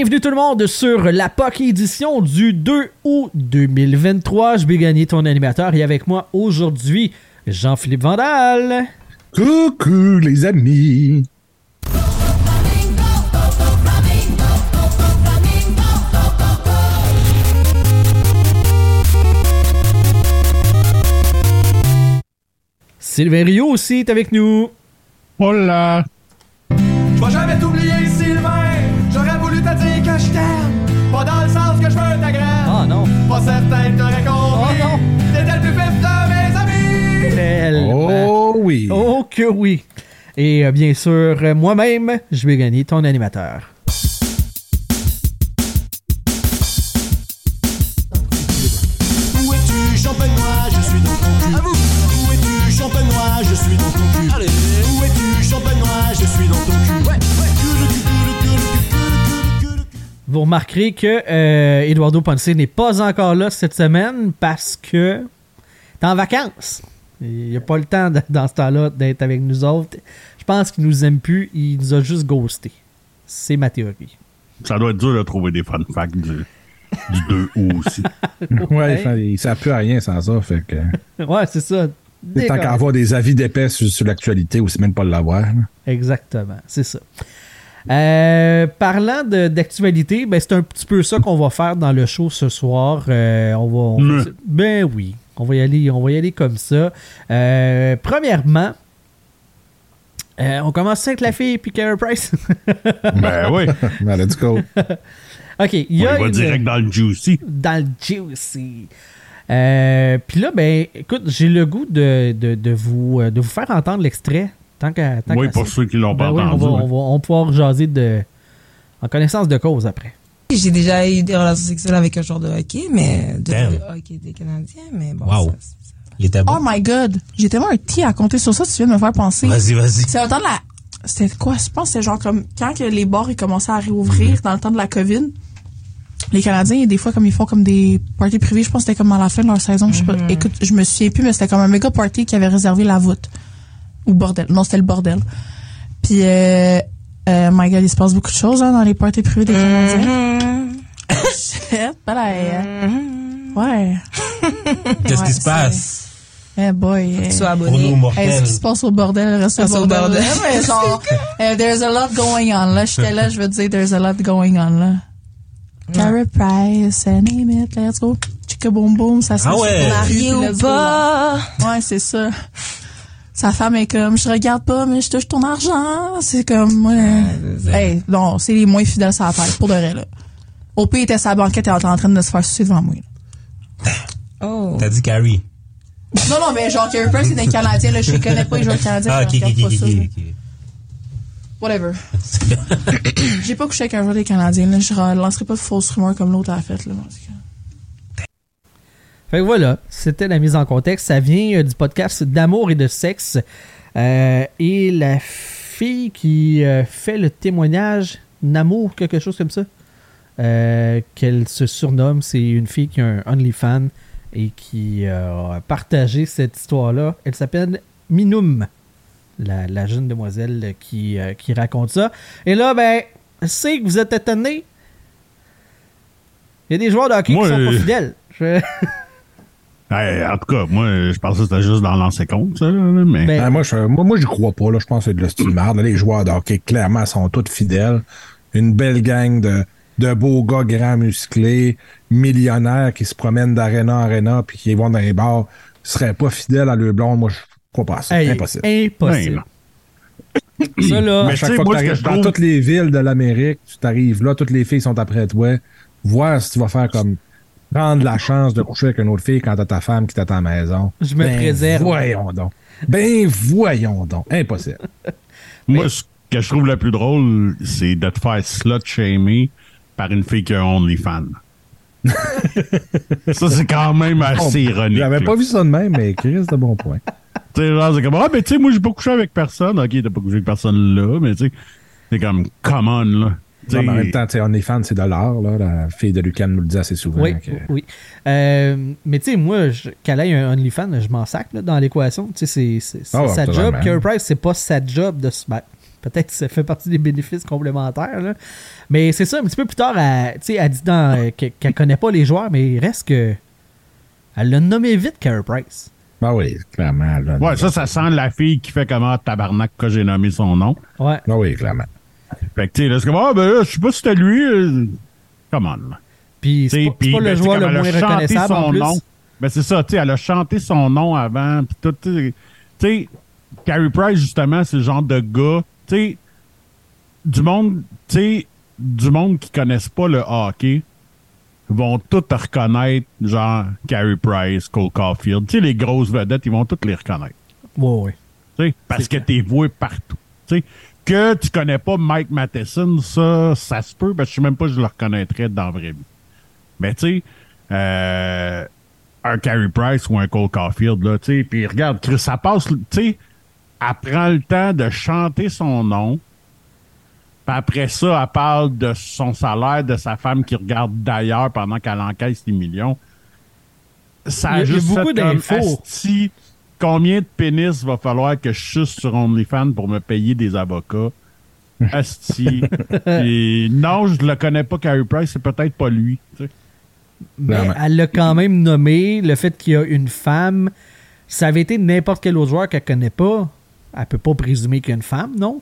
Bienvenue tout le monde sur la POC édition du 2 août 2023. Je vais gagner ton animateur et avec moi aujourd'hui, Jean-Philippe Vandal. Coucou les amis. Sylvain Rio aussi est avec nous. Hola. Je vais jamais t'oublier, Que t'aurais compris. Oh non. T'étais le plus vif de mes amis. Tellement. Oh oui. Oh que oui. Et euh, bien sûr, moi-même, je vais gagner ton animateur. Vous remarquerez que euh, Eduardo Ponce n'est pas encore là cette semaine parce que t'es en vacances. Il n'a pas le temps de- dans ce temps-là d'être avec nous autres. Je pense qu'il nous aime plus. Il nous a juste ghosté. C'est ma théorie. Ça doit être dur de trouver des fun facts du, du 2 août aussi. Ouais, ça, il ne sert plus à rien sans ça. Fait que, Ouais, c'est ça. tant qu'à avoir des avis d'épais sur, sur l'actualité ou c'est même pas de l'avoir. Exactement, c'est ça. Euh, parlant d'actualité, ben c'est un petit peu ça qu'on va faire dans le show ce soir. Euh, on va, on va- ben oui, on va y aller, on va y aller comme ça. Euh, premièrement, euh, on commence avec la fille puis Carey Price. ben oui. Ben, let's go. ok, il On y a va une- direct dans le juicy. dans le juicy. Puis là, ben, écoute, j'ai le goût de, de, de vous, de vous faire entendre l'extrait. Tant qu'à. tant Oui, qu'à pour ceux qui l'ont pas Ben on entendu. va, ouais. on, va, on va pouvoir jaser de, en connaissance de cause après. J'ai déjà eu des relations sexuelles avec un joueur de hockey, mais de hockey des Canadiens, mais bon. Wow. ça, ça- Il était bon. Oh my god, j'ai tellement un tea à compter sur ça, tu viens de me faire penser. Vas-y, vas-y. C'est le temps de la... C'était quoi? Je pense que c'était genre comme quand que les bars ils commençaient à réouvrir Mm-hmm. dans le temps de la COVID. Les Canadiens, des fois, comme ils font comme des parties privées, je pense que c'était comme à la fin de leur saison. Je sais pas. Mm-hmm. Écoute, je me souviens plus, mais c'était comme un méga party qui avait réservé la voûte. Ou bordel. Non, c'était le bordel. Puis, euh, euh, my god, il se passe beaucoup de choses, hein, dans les parties privées des Canadiens. Shit, pas la- Ouais. Qu'est-ce Ouais, qui se passe? Eh boy. Tu eh. sois Pour abonné. Hey, ce qui se passe au bordel reste au bordel. bordel. mais genre, eh, there's a lot going on. Là, j'étais là, je veux te dire, there's a lot going on, là. Carrie Price, name it, let's go. Chicka boom boom, ça se Ah ouais. Marié ou pas? Ouais, c'est ça. Sa femme est comme, je regarde pas, mais je touche ton argent. C'est comme, ouais. hey, non, c'est les moins fidèles sur la terre, pour de vrai, là. Au pire, il était sa banquette et était en train de se faire sucer devant moi. là. Oh. T'as dit Carrie. Non, non, mais genre, Carrie Price, c'est un Canadien, là. Je les connais pas, les joueurs canadiens. Ah, je ok, ok, regarde ok, pas ça, là. ok, ok. Whatever. J'ai pas couché avec un joueur des Canadiens, là. Je lancerai pas de fausses rumeurs comme l'autre a fait, là. Fait que voilà, c'était la mise en contexte. Ça vient euh, du podcast d'amour et de sexe. Euh, et la fille qui euh, fait le témoignage d'amour, quelque chose comme ça, euh, qu'elle se surnomme, c'est une fille qui a un OnlyFans et qui a partagé cette histoire-là. Elle s'appelle Minoum, la, la jeune demoiselle qui, qui raconte ça. Et là, ben, c'est que vous êtes étonnés. Il y a des joueurs de hockey Moi, qui sont pas fidèles. Je- Hey, en tout cas, moi, je pensais que c'était juste dans l'ancien compte, ça, là, mais. Ben, Ah, moi, je, moi, crois pas. Là. Je pense que c'est de la style merde. Les joueurs de hockey, clairement, sont tous fidèles. Une belle gang de, de beaux gars grands musclés, millionnaires qui se promènent d'arena en arena puis qui vont dans les bars, seraient pas fidèles à leur blonde. Moi, je crois pas à ça. Hey, Impossible. Impossible. Ben, Ça, là, Mais À chaque fois que moi, que arrives je dans trouve- toutes les villes de l'Amérique, tu t'arrives là, toutes les filles sont après toi. Voir si tu vas faire comme prendre la chance de coucher avec une autre fille quand t'as ta femme qui t'attend à la maison. Je me Ben, préserve. Voyons donc. Ben voyons donc. Impossible. Moi, ce que je trouve le plus drôle, c'est de te faire slut-shamer par une fille qui a OnlyFans. ça, c'est quand même assez ironique. J'avais pas vu ça de même, mais Chris, de bon point. Tu sais, genre, c'est comme, ah, mais tu sais, moi, j'ai pas couché avec personne. Ok, t'as pas couché avec personne là, mais tu sais, c'est comme, come on, là. Tu Non, mais en même temps, tu sais, OnlyFans, c'est de l'art, là. La fille de Lucan nous le dit assez souvent. Oui, que- oui. Euh, mais tu sais, moi, je- qu'elle ait un OnlyFans, je m'en sac là, dans l'équation. Tu sais, c'est- c'est c'est Ah sa job. Carey Price, c'est pas sa job de se. ben, Peut-être que ça fait partie des bénéfices complémentaires. là. Mais c'est ça, un petit peu plus tard, elle, tu sais, elle dit dans, euh, que- qu'elle connaît pas les joueurs, mais il reste que. Elle l'a nommé vite, Carey Price. Ah oui, clairement. là. ouais, ça, ça sent la fille qui fait comment tabarnak que j'ai nommé son nom. Ouais. Ah oui, clairement. Fait que, tu sais, là, c'est comme, ah, ben je sais pas si c'était lui. euh, Come on. Puis c'est pas, pas ben, le c'est joueur le elle moins a chanté reconnaissable en son plus. nom. Ben c'est ça, tu sais, elle a chanté son nom avant, puis tout, tu sais. Carey Price, justement, c'est le genre de gars, tu sais, du monde, tu sais, du monde qui connaissent pas le hockey vont tous reconnaître, genre Carey Price, Cole Caulfield. Tu sais, les grosses vedettes, ils vont toutes les reconnaître. Ouais, ouais. Tu sais, parce que t'es voué partout. Tu sais, que tu connais pas Mike Matheson, ça, ça se peut, parce que je sais même pas si je le reconnaîtrais dans la vraie vie. Mais tu sais, euh, un Carey Price ou un Cole Caulfield, là, tu sais, puis regarde, Chris, ça passe, tu sais, elle prend le temps de chanter son nom, puis après ça, elle parle de son salaire, de sa femme qui regarde d'ailleurs pendant qu'elle encaisse les millions. Ça a- juste beaucoup d'infos. Combien de pénis va falloir que je suce sur OnlyFans pour me payer des avocats? Asti. Et non, je le connais pas, Carey Price, c'est peut-être pas lui. tu sais. Mais elle l'a quand même nommé. Le fait qu'il y a une femme, ça avait été n'importe quel autre joueur qu'elle connaît pas, elle peut pas présumer qu'il y a une femme, non?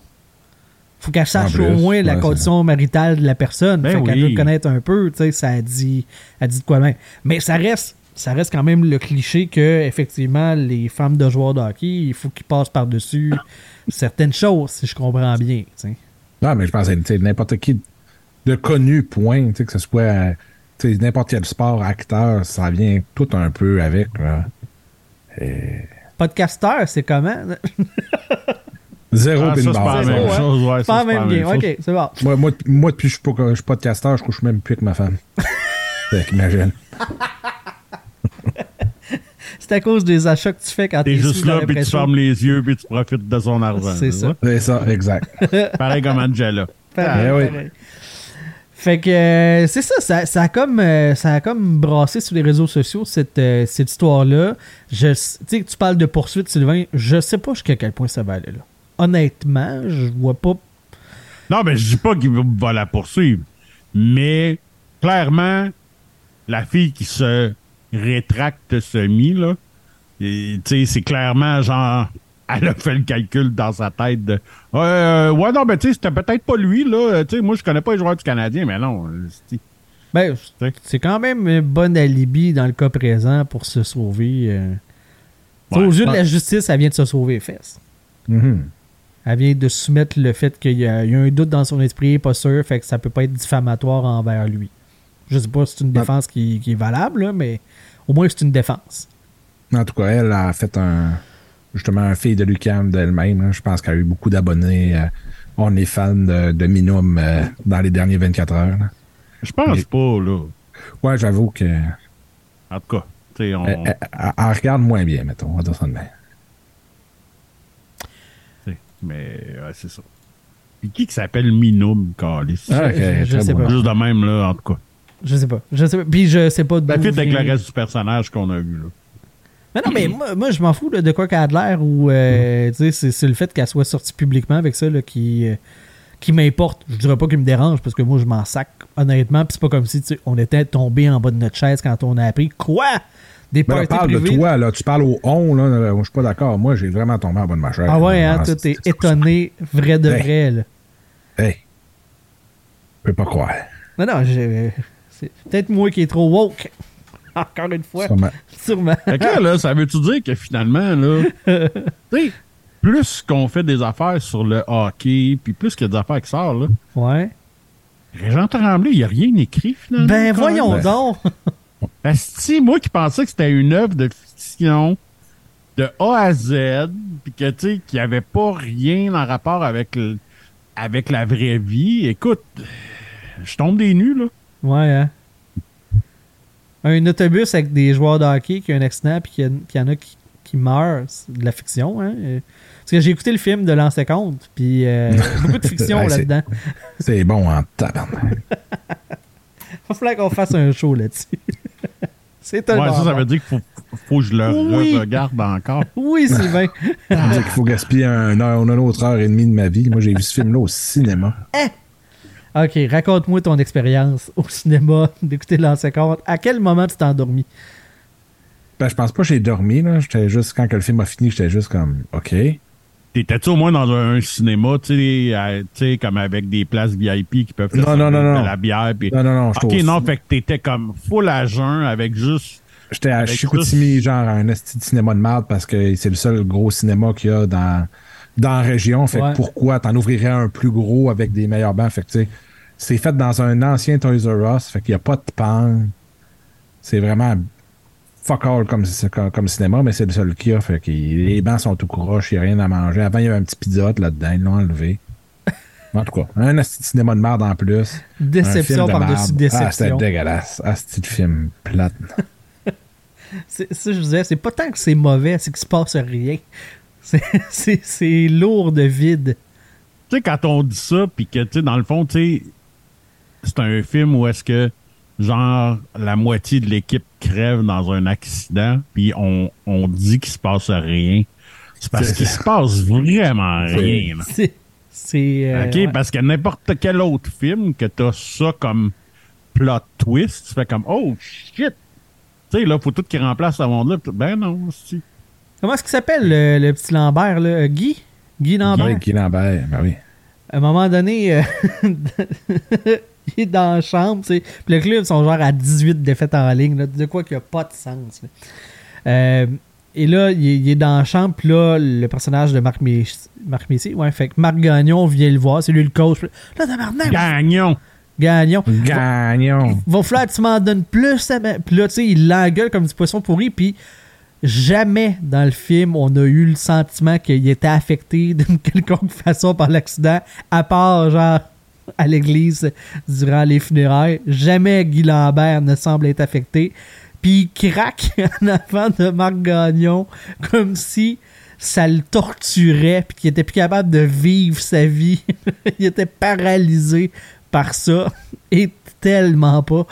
Faut qu'elle sache plus, au moins la condition maritale de la personne. Ben fait qu'elle veut connaître un peu, tu sais, ça dit, elle dit de quoi même. Mais ça reste, ça reste quand même le cliché que, effectivement, les femmes de joueurs de hockey, il faut qu'ils passent par-dessus certaines choses, si je comprends bien. Non, mais je pense que n'importe qui de connu, point, que ce soit n'importe quel sport, acteur, ça vient tout un peu avec. là. Podcasteur, c'est comment? Zéro Ah, ça, c'est pas la même ouais. chose. Ouais, pas c'est même la game. chose. Ok, c'est bon. Moi, moi, moi, depuis que je suis podcasteur, je couche même plus avec ma femme. fait qu'imagine. C'est à cause des achats que tu fais quand T'es t'es juste là, puis tu fermes les yeux, puis tu profites de son argent. C'est tu ça. C'est ça, exact. Pareil comme Angela. Pareil, Ah, oui. pareil. Fait que euh, c'est ça, ça, ça a comme euh, ça a comme brassé sur les réseaux sociaux cette, euh, cette histoire-là. Tu sais, tu parles de poursuite, Sylvain. Je sais pas jusqu'à quel point ça va aller là. Honnêtement, je vois pas. Non, mais je dis pas qu'il va la poursuivre. Mais clairement, la fille qui se rétracte semi, là, et, tu sais, c'est clairement genre. Elle a fait le calcul dans sa tête de. Euh, ouais, non, mais tu sais, c'était peut-être pas lui, là. Euh, Tu sais, moi, je connais pas les joueurs du Canadien, mais non. euh, c'est- Ben, c'est quand même un bon alibi dans le cas présent pour se sauver. euh. Ouais. aux yeux de la justice, elle vient de se sauver les fesses. Mhm. Elle vient de soumettre le fait qu'il y, y a un doute dans son esprit, pas sûr, fait que ça peut pas être diffamatoire envers lui. Je sais pas si c'est une défense qui, qui est valable, là, mais au moins c'est une défense. En tout cas, elle a fait un justement un fille de Lucam d'elle-même. hein. Je pense qu'elle a eu beaucoup d'abonnés. euh, on est fan de, de Minum euh, dans les derniers 24 heures. là. Je pense Mais- pas, là. Ouais, j'avoue que En tout cas, tu sais, on. elle- elle- elle regarde moins bien, mettons. On va dire ça de même. tu sais, Mais, ouais, c'est ça. Puis qui qui s'appelle Minum, Calis? Ah, ok, je- je sais bon. pas. Juste de même, là, en tout cas. Je sais pas. Je sais pas. Puis je sais pas d'où La avec le reste du personnage qu'on a vu, là. Mais non, mais moi, moi, je m'en fous là, de quoi qu'elle a de l'air ou euh, tu sais, c'est, c'est le fait qu'elle soit sortie publiquement avec ça là, qui, euh, qui m'importe. Je dirais pas qu'il me dérange parce que moi je m'en sac honnêtement. Puis c'est pas comme si tu sais, on était tombé en bas de notre chaise quand on a appris quoi? Des Mais là, parties parle de toi, là. Tu parles au on, là. là, Je suis pas d'accord. Moi, j'ai vraiment tombé en bas de ma chaise. Ah ouais, hein, Ah, toi t'es étonné, vrai de Hey. vrai. Là. Hey. Je peux pas croire. Non, non, j'ai- c'est peut-être moi qui est trop woke. Encore une fois, Sûrement. sûrement. Fait que là, là, ça veut-tu dire que finalement, là, tu sais, plus qu'on fait des affaires sur le hockey, puis plus qu'il y a des affaires qui sortent, là, Ouais. Régent Tremblay, il n'y a rien écrit, finalement. Ben voyons donc. Asti, moi qui pensais que c'était une œuvre de fiction de A à Z, puis que, tu sais, qu'il n'y avait pas rien en rapport avec le- avec la vraie vie, écoute, je tombe des nues, là. Ouais, hein. Un autobus avec des joueurs de hockey qui a un accident puis qu'il y, en a qui, qui meurent, c'est de la fiction, hein. Euh, Parce que j'ai écouté le film de l'an 50, puis euh, beaucoup de fiction Ouais, c'est- là-dedans. C'est bon en tabarnak. Il va falloir qu'on fasse un show là-dessus. c'est tellement Ouais, ça, veut dire qu'il faut, faut que je le Oui. regarde encore. Oui, Sylvain. Ça veut dire qu'il faut gaspiller un heure, une autre heure et demie de ma vie. Moi, j'ai vu ce film-là au cinéma. OK, raconte-moi ton expérience au cinéma d'écouter l'an 50. À quel moment tu t'es endormi? Ben, je pense pas que j'ai dormi, là. J'étais juste, quand que le film a fini, j'étais juste comme, OK. T'étais-tu au moins dans un, cinéma, tu sais, à- tu sais, comme avec des places VIP qui peuvent te Non, non, non, non, la bière? Puis... Non, non, non, Ok, non, fait que t'étais comme full à jeun avec juste. J'étais à Chicoutimi, genre, à un esti de cinéma de marde parce que c'est le seul gros cinéma qu'il y a dans, dans la région. Fait Ouais. que pourquoi t'en ouvrirais un plus gros avec des meilleurs bancs? Fait que, tu sais, c'est fait dans un ancien Toys R Us. Fait qu'il n'y a pas de pan. C'est vraiment fuck all comme, comme, comme cinéma, mais c'est le seul qu'il y a. Fait que les bancs sont tout croches, il n'y a rien à manger. Avant, il y avait un petit pizza là-dedans, ils l'ont enlevé. En tout cas, un de cinéma de marde en plus. Déception de par-dessus marde. Ah, c'était déception. dégueulasse. Asti de film plate. C'est- ça, je disais, c'est pas tant que c'est mauvais, c'est qu'il se passe rien. C'est- C'est c'est lourd de vide. Tu sais, quand on dit ça, puis que, tu sais, dans le fond, tu sais, c'est un film où est-ce que, genre, la moitié de l'équipe crève dans un accident, puis on, on dit qu'il se passe rien. C'est parce qu'il se passe vraiment rien. là. C'est. c'est, euh, OK? ouais. Parce que n'importe quel autre film que t'as ça comme plot twist, tu fais comme Oh shit! Tu sais, là, faut tout qu'il remplace ce monde-là. Puis Ben non, si. Comment est-ce qu'il s'appelle le, le petit Lambert, là? Euh, Guy? Guy Lambert? Guy Lambert, ben oui. À un moment donné, euh, il est dans la chambre, tu sais. Puis le club sont genre à 18 défaites en ligne, là, de quoi qu'il n'y a pas de sens. Euh, et là, il est, il est dans la chambre, puis là, le personnage de Marc, Mess- Marc Messier, ouais, fait que Marc Gagnon vient le voir, c'est lui le coach. Là, tabarnak, Gagnon! Gagnon. Gagnon. Va falloir que tu m'en donnes plus. Puis là, tu sais, il l'engueule comme du poisson pourri. Puis jamais dans le film, on a eu le sentiment qu'il était affecté d'une quelconque façon par l'accident, à part, genre, à l'église durant les funérailles. Jamais Guy Lambert ne semble être affecté. Puis il craque en avant de Marc Gagnon comme si ça le torturait puis qu'il était plus capable de vivre sa vie. il était paralysé par ça et tellement pas.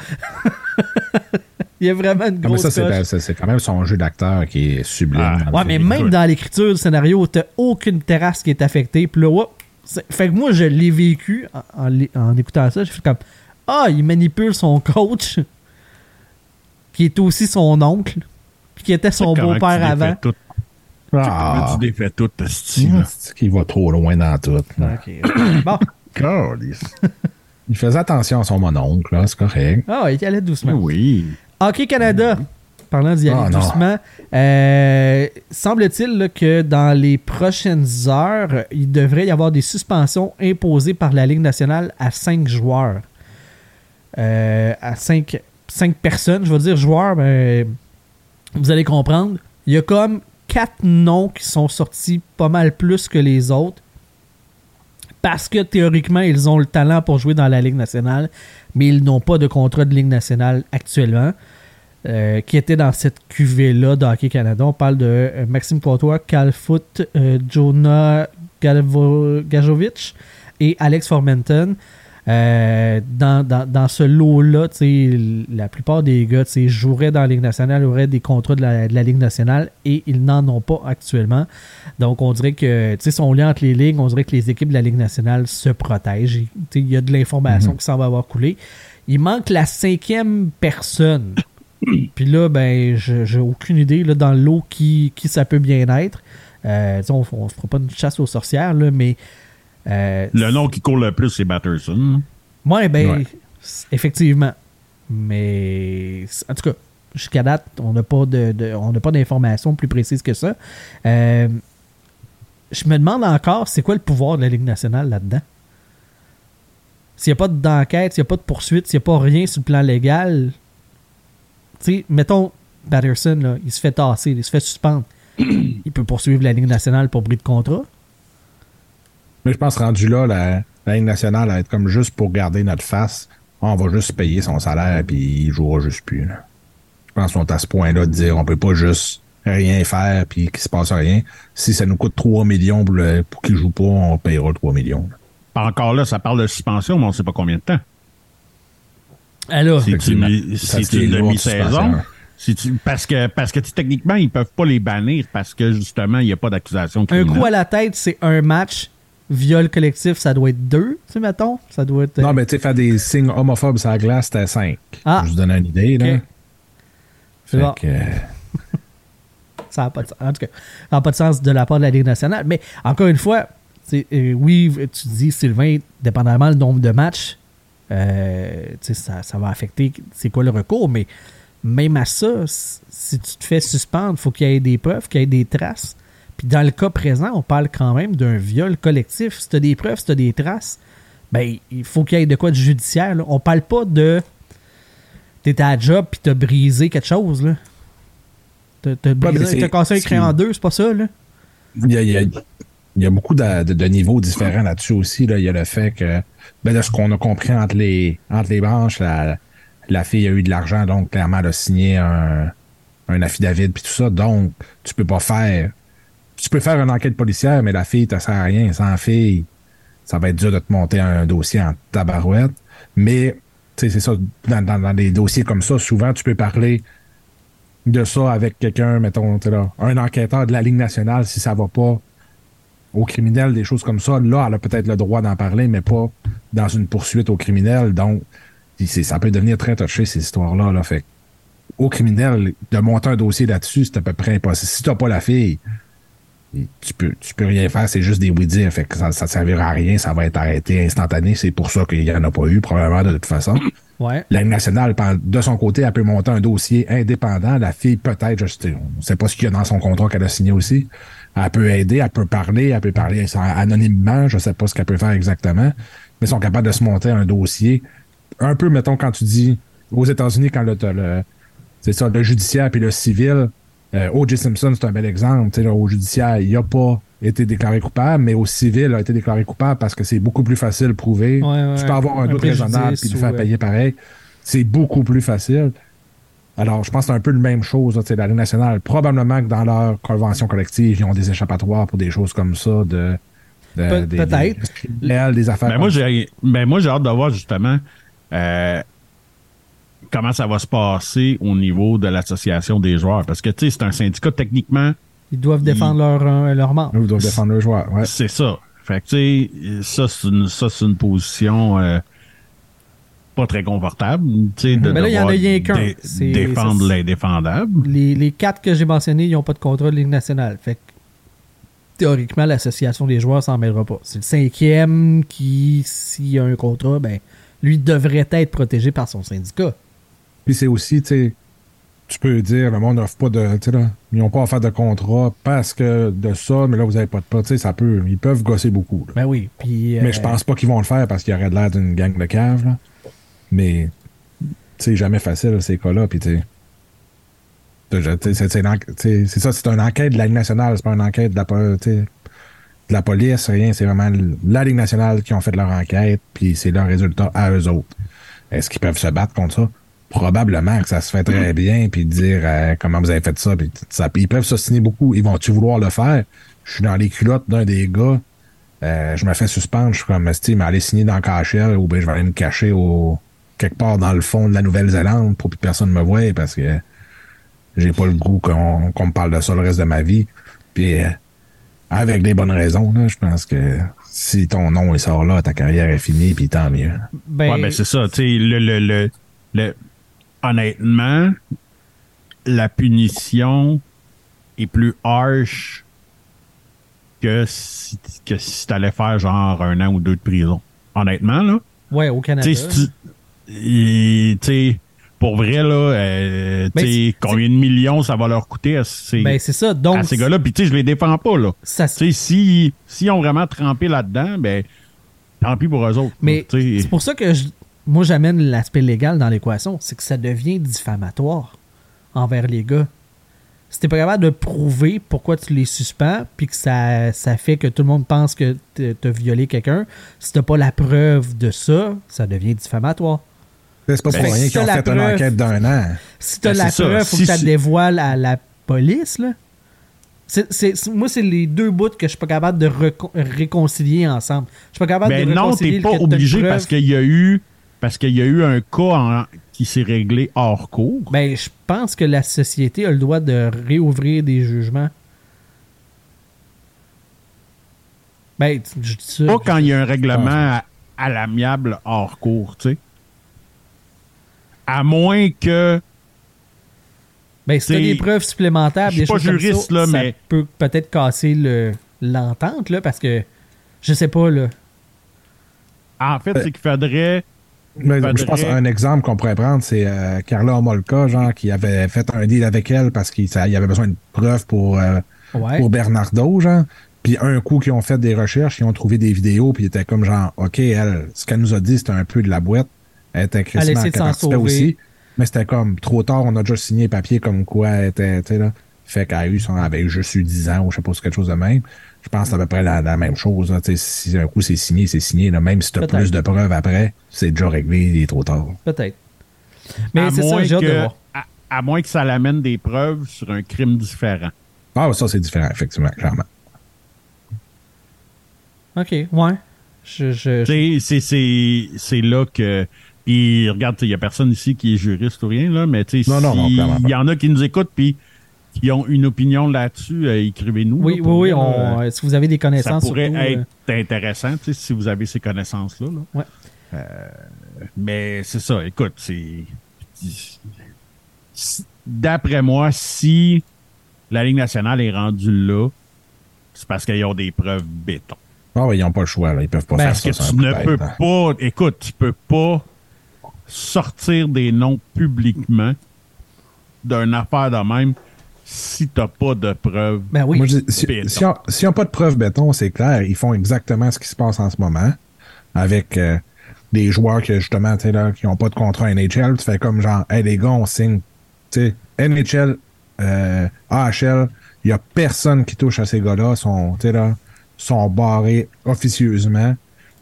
il y a vraiment une Non, mais grosse ça, c'est, quand même son jeu d'acteur qui est sublime. Ah, Ouais, mais même dans l'écriture du scénario, t'as aucune terrasse qui est affectée. Puis là, c'est- fait que moi, je l'ai vécu en, en écoutant ça. Je fais comme Ah, il manipule son coach, qui est aussi son oncle, puis qui était son beau-père tu défais avant. Tout, Ah, tu défais tout, ce style c'est qu'il va trop loin dans tout. bon, Il faisait attention à son mononcle, là, c'est correct. ah, il allait doucement. Oui. Hockey Canada, parlant d'y aller Ah, non. doucement, euh, semble-t-il que dans les prochaines heures, il devrait y avoir des suspensions imposées par la Ligue nationale à 5 joueurs. Euh, à 5, personnes, je veux dire joueurs, ben, vous allez comprendre. Il y a comme 4 noms qui sont sortis pas mal plus que les autres. Parce que théoriquement, ils ont le talent pour jouer dans la Ligue nationale, mais ils n'ont pas de contrat de Ligue nationale actuellement. Euh, qui était dans cette cuvée-là d'Hockey Canada. On parle de euh, Maxime Courtois, Cal Foot, euh, Jonah Galvo- Gajovic et Alex Formenton. Euh, dans, dans, dans ce lot-là, la plupart des gars joueraient dans la Ligue nationale, auraient des contrats de la, de la Ligue nationale et ils n'en ont pas actuellement. Donc, on dirait que, si on lit entre les lignes, on dirait que les équipes de la Ligue nationale se protègent. Il y a de l'information qui semble avoir coulé. Il manque la cinquième personne. Puis là, ben, j'ai aucune idée là, dans le lot qui, qui ça peut bien être. Euh, on ne fera pas une chasse aux sorcières, là, mais. euh, Le nom qui court le plus, c'est Batterson. Ouais, ben, Ouais. effectivement. Mais, en tout cas, jusqu'à date, on n'a pas de, de- on n'a pas d'informations plus précises que ça. Euh, je me demande encore, c'est quoi le pouvoir de la Ligue nationale là-dedans? S'il n'y a pas d'enquête, s'il n'y a pas de poursuite, s'il n'y a pas rien sur le plan légal, sais, mettons, Patterson, là, il se fait tasser, il se fait suspendre. il peut poursuivre la Ligue nationale pour bris de contrat. Mais je pense rendu là, la, la Ligue nationale à être comme juste pour garder notre face. On va juste payer son salaire puis il jouera juste plus. là. Je pense qu'on est à ce point-là de dire on peut pas juste rien faire puis qu'il se passe rien. Si ça nous coûte 3 millions pour, pour qu'il joue pas, on payera 3 millions. là. Encore là, ça parle de suspension, mais on ne sait pas combien de temps. Alors, C'est une, c'est une demi-saison. Parce que, parce techniquement, ils peuvent pas les bannir parce que justement, il n'y a pas d'accusation un coup à la tête, c'est un match. Viol collectif, ça doit être deux, tu sais, mettons. Ça doit être. Non, mais tu sais, faire des signes homophobes sur la glace, c'était 5. Ah. Je vous donne une idée. Là. Ok. C'est Fait bon. que, euh, Ça n'a pas de sens. En tout cas, ça n'a pas de sens de la part de la Ligue nationale. Mais encore une fois, euh, oui, tu dis, Sylvain, dépendamment du nombre de matchs, euh, ça, ça va affecter c'est quoi le recours. Mais même à ça, si tu te fais suspendre, il faut qu'il y ait des preuves, qu'il y ait des traces. Puis dans le cas présent, on parle quand même d'un viol collectif. Si tu as des preuves, si tu as des traces, ben, il faut qu'il y ait de quoi de judiciaire. Là. On parle pas de. T'es à la job puis t'as brisé quelque chose. là. T'as brisé- t'as cassé un crayon en deux, c'est pas ça, là? il y a, il y a- il y a beaucoup de, de- de niveaux différents là-dessus aussi. Là. Il y a le fait que, ben, de ce qu'on a compris entre les, entre les branches, la, la fille a eu de l'argent, donc clairement, elle a signé un, un affidavit puis tout ça. Donc, tu peux pas faire. Tu peux faire une enquête policière, mais la fille te sert à rien. Sans fille, ça va être dur de te monter un dossier en tabarouette. Mais, tu sais, c'est ça, dans, dans, dans des dossiers comme ça, souvent, tu peux parler de ça avec quelqu'un, mettons, là, un enquêteur de la Ligue nationale, si ça va pas au criminel, des choses comme ça, là, elle a peut-être le droit d'en parler, mais pas dans une poursuite au criminel. Donc, ça peut devenir très touché, ces histoires-là. Là. Fait au criminel, de monter un dossier là-dessus, c'est à peu près impossible. Si t'as pas la fille, tu peux, tu peux rien faire, c'est juste des oui-dire. Fait que ça, ça servira à rien, ça va être arrêté instantané. C'est pour ça qu'il y en a pas eu, probablement, de toute façon. Ouais. La nationale, de son côté, elle peut monter un dossier indépendant. La fille, peut-être, je sais, on ne sait pas ce qu'il y a dans son contrat qu'elle a signé aussi. Elle peut aider, elle peut parler, elle peut parler anonymement, je sais pas ce qu'elle peut faire exactement, mais ils sont capables de se monter un dossier. Un peu, mettons, quand tu dis, aux États-Unis, quand le, le c'est ça, le judiciaire puis le civil, euh, O.J. Simpson, c'est un bel exemple. Tu sais, là, au judiciaire, il n'a pas été déclaré coupable, mais au civil, il a été déclaré coupable parce que c'est beaucoup plus facile de prouver. Ouais, ouais, tu peux avoir un, un doute raisonnable puis le faire payer pareil. C'est beaucoup plus facile. Alors, je pense que c'est un peu la même chose. là, tu sais, La Ligue nationale, probablement que dans leur convention collective, ils ont des échappatoires pour des choses comme ça, de, de- Pe- des, peut-être. des des affaires. Ben moi, j'ai ben moi, j'ai hâte de voir justement euh, comment ça va se passer au niveau de l'association des joueurs. Parce que, tu sais, c'est un syndicat, techniquement, Ils doivent défendre leur, euh, leur membre. ça. Ils doivent défendre le joueur. Ouais. c'est ça. Fait que, tu sais, ça, c'est une, ça, c'est une position euh, pas très confortable, tu sais, de Mais là, il y en a rien qu'un. dé- C'est- défendre l'indéfendable. Les, les quatre que j'ai mentionnés, ils n'ont pas de contrat de Ligue nationale. Fait que, théoriquement, l'association des joueurs s'en mêlera pas. C'est le cinquième qui, s'il y a un contrat, ben, lui devrait être protégé par son syndicat. Puis c'est aussi, tu sais, tu peux dire, le monde n'offre pas de, tu sais, là, ils n'ont pas offert de contrat parce que de ça, mais là, vous n'avez pas de pas, tu sais, ça peut, ils peuvent gosser beaucoup. là. Ben oui. Mais euh, je pense pas qu'ils vont le faire parce qu'il y aurait de l'air d'une gang de caves, là. Mais, c'est jamais facile, ces cas-là, puis tu C'est ça, c'est une enquête de la Ligue nationale, c'est pas une enquête de la, de police, rien, c'est vraiment la Ligue nationale qui ont fait leur enquête, puis c'est leur résultat à eux autres. Est-ce qu'ils peuvent se battre contre ça? Probablement que ça se fait très bien, puis dire euh, comment vous avez fait ça, puis ça. Ils peuvent s'ostiner beaucoup. Ils vont-tu vouloir le faire? Je suis dans les culottes d'un des gars, euh, je me fais suspendre, je suis comme, mais aller signer dans KHL, ou bien je vais aller me cacher au quelque part dans le fond de la Nouvelle-Zélande pour que personne me voie, parce que j'ai pas le goût qu'on qu'on me parle de ça le reste de ma vie. Puis, euh, avec des bonnes raisons, là, je pense que si ton nom il sort là, ta carrière est finie, puis tant mieux. ben, ouais, ben c'est ça. Tu sais, le, le, le, le- honnêtement, la punition est plus harsh que si, que si t'allais faire genre un an ou deux de prison. Honnêtement, là. ouais, au Canada. Si tu- tu sais, pour vrai, là, euh, Ben, combien de millions ça va leur coûter à ces, ben, c'est ça. Donc, à ces gars-là? Puis, tu sais, je les défends pas, là. ça, Tu sais, si, s'ils ont vraiment trempé là-dedans, ben, tant pis pour eux autres. Mais c'est pour ça que je- moi j'amène l'aspect légal dans l'équation, c'est que ça devient diffamatoire envers les gars. si t'es pas capable de prouver pourquoi tu les suspends, puis que ça, ça fait que tout le monde pense que t'as violé quelqu'un, si t'as pas la preuve de ça, ça devient diffamatoire. C'est pas pour Ben, rien si qu'ils ont t'as la fait une preuve- enquête d'un an. Si t'as Ben, la preuve, faut Si que tu la dévoiles à la police, là. C'est- c'est- c'est- moi, c'est les deux bouts que je suis pas capable de réconcilier ensemble. Je suis pas capable Mais de Ben non, réconcilier t'es le pas obligé preuve. parce qu'il y a eu parce qu'il y a eu un cas en- qui s'est réglé hors cours. Ben, je pense que la société a le droit de réouvrir des jugements. Ben, je dis ça. Pas quand il y a un règlement à, à l'amiable hors cours, tu sais. À moins que Ben, si t'as des preuves supplémentaires, Je suis des pas choses comme juriste, ça, là, ça mais- peut peut-être casser le l'entente, là, parce que je sais pas, là. en fait, c'est qu'il faudrait Mais Faudrait- je pense un exemple qu'on pourrait prendre, c'est euh, Carla Homolka, genre, qui avait fait un deal avec elle parce qu'il ça- il avait besoin de preuves pour, euh, Ouais. pour Bernardo, genre. Puis un coup qu'ils ont fait des recherches, ils ont trouvé des vidéos, puis ils étaient comme genre, OK, elle, ce qu'elle nous a dit, c'était un peu de la boîte. Elle était Elle essaie de s'en sauver. aussi. Mais c'était comme trop tard, on a déjà signé papier comme quoi elle était, tu sais, là. Fait qu'elle a eu son, avait juste eu 10 ans ou je sais pas, c'est quelque chose de même. Je pense que c'est à peu près la, la même chose, là. Tu sais, si un coup c'est signé, c'est signé, là. Même si t'as plus de preuves après, c'est déjà réglé, il est trop tard. Peut-être. Mais à c'est ça, moins j'ai hâte de que voir. à, à moins que ça l'amène des preuves sur un crime différent. Ah, ça, c'est différent, effectivement, clairement. Ok, ouais. Je, je, je- Tu sais, c'est- c'est c'est là que. Puis regarde, il y a personne ici qui est juriste ou rien, là, mais tu sais, pas. y en a qui nous écoutent puis qui ont une opinion là-dessus, euh, écrivez-nous. Oui, là, oui, oui. on- là. si vous avez des ça connaissances, pourrait surtout, être euh, intéressant, tu sais, si vous avez ces connaissances-là. là. Ouais. Euh, mais c'est ça, écoute, c'est. D'après moi, si la Ligue nationale est rendue là, c'est parce qu'ils ont des preuves béton. Ah oui, ils n'ont pas le choix, là. Ils peuvent pas Ben, faire Parce ça. que c'est un tu ne peux hein. pas. Écoute, tu peux pas sortir des noms publiquement d'une affaire de même si t'as pas de preuves. ben oui. Moi, je dis, si- si on- S'ils n'ont pas de preuves béton, c'est clair, ils font exactement ce qui se passe en ce moment avec euh, des joueurs que, justement, tu sais, là, qui n'ont pas de contrat NHL. Tu fais comme genre, hey, les gars, on signe. Tu sais, NHL, euh, AHL, il n'y a personne qui touche à ces gars-là. Sont, tu sais, là, sont barrés officieusement.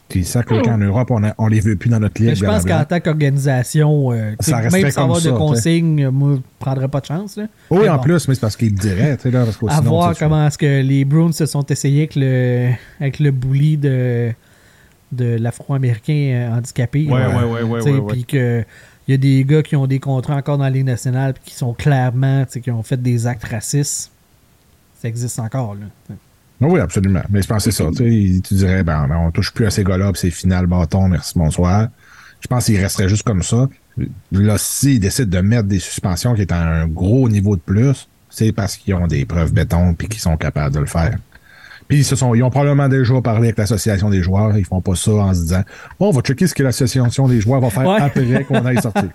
Puis ça, quelqu'un en Europe, on, a- on les veut plus dans notre ligue. Je pense qu'en tant qu'organisation, euh, Ça même sans avoir de ça, consignes, moi, je prendrais pas de chance. Là. Oui, Mais en bon. plus, mais c'est parce qu'ils le diraient, là, parce que à sinon, voir comment est-ce que les Bruins se sont essayés avec le, avec le bully de, de l'Afro-Américain euh, handicapé. Ouais, là. ouais, ouais, ouais, Tu sais, ouais, ouais. Puis que il y a des gars qui ont des contrats encore dans la Ligue nationale qui sont clairement, tu sais, qui ont fait des actes racistes. Ça existe encore, là. Oui, absolument. Mais je pense que c'est ça. Tu, sais, tu dirais, ben, ben, on touche plus à ces gars-là, puis c'est final, bâton, merci, bonsoir. Je pense qu'il resterait juste comme ça. Là, s'ils décident de mettre des suspensions qui est à un gros niveau de plus, c'est parce qu'ils ont des preuves béton puis qu'ils sont capables de le faire. Puis ils, se sont, ils ont probablement déjà parlé avec l'association des joueurs. Ils font pas ça en se disant Bon, on va checker ce que l'association des joueurs va faire Ouais. après qu'on aille sortir.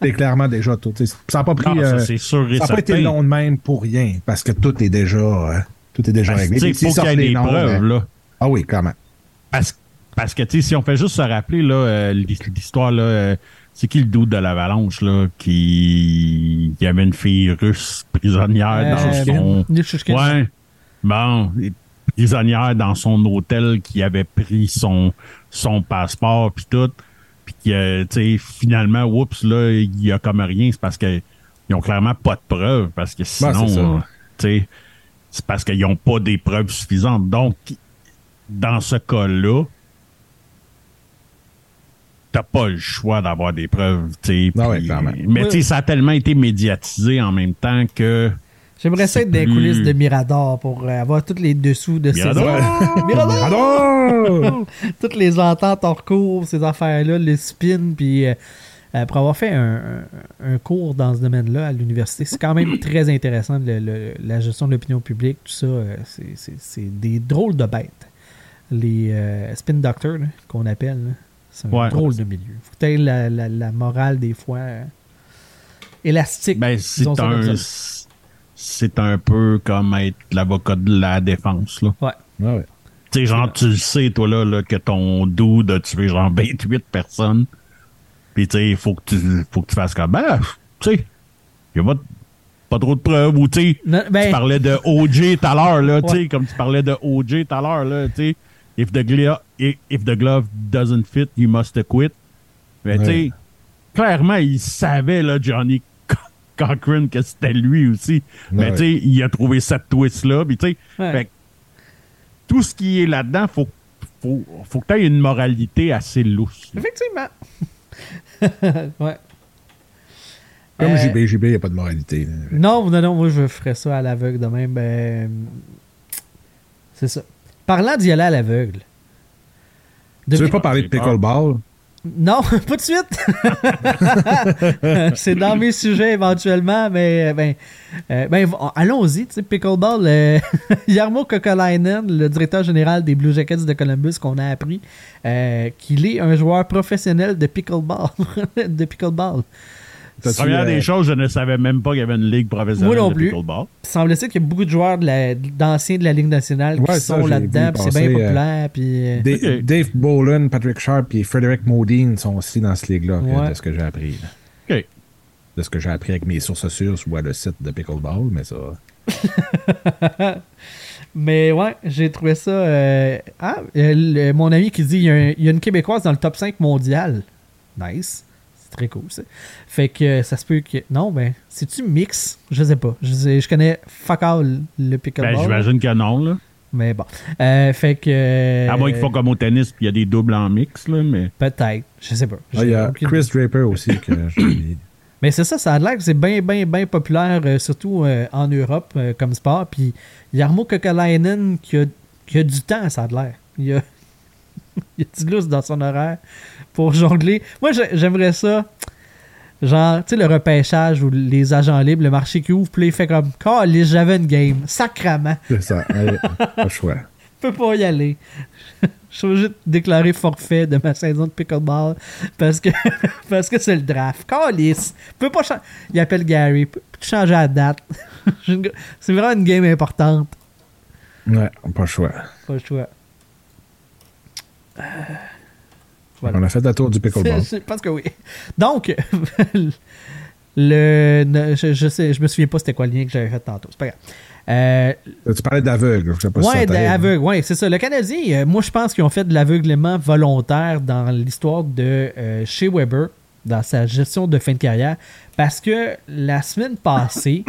C'est clairement déjà tout. Ça n'a pas pris. Non, ça, euh, sûr n'a pas été long de même pour rien, parce que tout est déjà, euh, tout est déjà Parce réglé. tu sais, Puis faut qu'il y ait des noms, preuves, ben- là. Ah oui, quand même. Parce, parce que, tu sais, si on fait juste se rappeler, là, euh, l'histoire, là, euh, c'est qui le doute de l'avalanche, là, qui, qui avait une fille russe prisonnière Euh, dans son... Ouais. Bon, prisonnière dans son hôtel qui avait pris son, son passeport puis tout. Puis que, tu sais, finalement, oups, là, il y a comme rien. C'est parce que ils ont clairement pas de preuves. Parce que sinon, ça. euh, tu sais, c'est parce qu'ils ont pas des preuves suffisantes. Donc, dans ce cas-là, t'as pas le choix d'avoir des preuves. Ah ouais. Mais ça a tellement été médiatisé en même temps que... J'aimerais ça être dans les plus- coulisses de Mirador pour euh, avoir tous les dessous de ces Mirador! Mirador! Mirador! Toutes les ententes hors cours, ces affaires-là, le spin, puis euh, pour avoir fait un, un- un cours dans ce domaine-là à l'université, c'est quand même très intéressant, le- le- la gestion de l'opinion publique, tout ça, euh, c'est- des drôles de bêtes. Les euh, spin doctors, qu'on appelle, c'est un Ouais. drôle de milieu. Faut que la, la, la morale, des fois, euh, élastique. Ben, c'est un, c'est un peu comme être l'avocat de la défense, là. Ouais. Ouais. Tu sais, genre, tu le sais, toi, là, là, que ton dude a tué, genre, 28 personnes. Puis, tu sais, il faut que tu, faut que tu fasses comme, ben, tu sais, y a pas de- pas trop de preuves. Ou, tu ben- tu parlais de OJ tout à l'heure, là, tu sais, Ouais. comme tu parlais de OJ tout à l'heure, là, tu sais. If the, gla- if, the glove doesn't fit, you must quit. Mais, tu sais, Ouais. clairement, il savait, là, Johnny Co- Cochran, que c'était lui aussi. Mais, Ouais. tu sais, il a trouvé cette twist-là. Puis, tu sais, Ouais. fait que tout ce qui est là-dedans, faut, faut, faut que tu aies une moralité assez lousse. Effectivement. ouais. Comme Euh, JB, JB, il n'y a pas de moralité. Non, non, non, moi je ferais ça à l'aveugle de même. Ben, c'est ça. Parlant d'y aller à l'aveugle. Tu veux pas parler de pickleball? Non, pas de suite. c'est dans mes sujets éventuellement, mais euh, ben, euh, ben v- allons-y. Pickleball, euh, Jarmo Kokolainen, le directeur général des Blue Jackets de Columbus, qu'on a appris euh, qu'il est un joueur professionnel de pickleball. de pickleball. Première euh, des choses, je ne savais même pas qu'il y avait une ligue professionnelle Moi non de plus. pickleball. Il semble-t-il qu'il y a beaucoup de joueurs de la- d'anciens de la Ligue nationale qui ça, sont là-dedans, c'est bien euh, populaire. Puis, euh. Dave Boland, Patrick Sharp et Frederick Modine sont aussi dans ce ligue-là, Ouais. de ce que j'ai appris. là. OK. De ce que j'ai appris avec mes sources sûres sur le site de Pickleball, mais ça. Mais ouais, j'ai trouvé ça. euh, Ah, euh, le- mon ami qui dit il y, y a une Québécoise dans le top 5 mondial. Nice. Très cool ça. Fait que euh, ça se peut que. Non, ben, c'est-tu mix Je sais pas. Je, sais- je connais fuck all le pickleball. Ben, j'imagine que non, là. mais bon. Euh, fait que. euh, À moins qu'ils font comme au tennis, puis il y a des doubles en mix, là, mais... Peut-être. Je sais pas. Ah, il y a aucune- Chris Draper aussi que. Mais c'est ça, ça a l'air que c'est bien, bien, bien populaire, euh, surtout euh, en Europe euh, comme sport. Puis Jarmo Kokalainen qui a, qui a du temps, ça a l'air. Il a, il a du lousse dans son horaire pour jongler. Moi, j'ai- j'aimerais ça. Genre, tu sais, le repêchage ou les agents libres, le marché qui ouvre, puis il fait comme, Calisse, j'avais une game. Sacrament. C'est ça. Allez, pas le choix. Je peux pas y aller. Je suis obligé de déclarer forfait de ma saison de pickleball parce que parce que c'est le draft. Calice. Peut pas changer. Il appelle Gary. Peut changer la date. C'est vraiment une game importante. Ouais, pas le choix. Pas le choix. Euh, Voilà. On a fait le tour du pickleball. Je pense que oui. Donc, le, ne- je, je sais, je me souviens pas c'était quoi le lien que j'avais fait tantôt. C'est pas grave. Euh, Tu parlais d'aveugle. Je sais pas Ouais, d'aveugle, ouais, c'est ça. Le Canadien, euh, moi, je pense qu'ils ont fait de l'aveuglement volontaire dans l'histoire de euh, chez Weber, dans sa gestion de fin de carrière, parce que la semaine passée,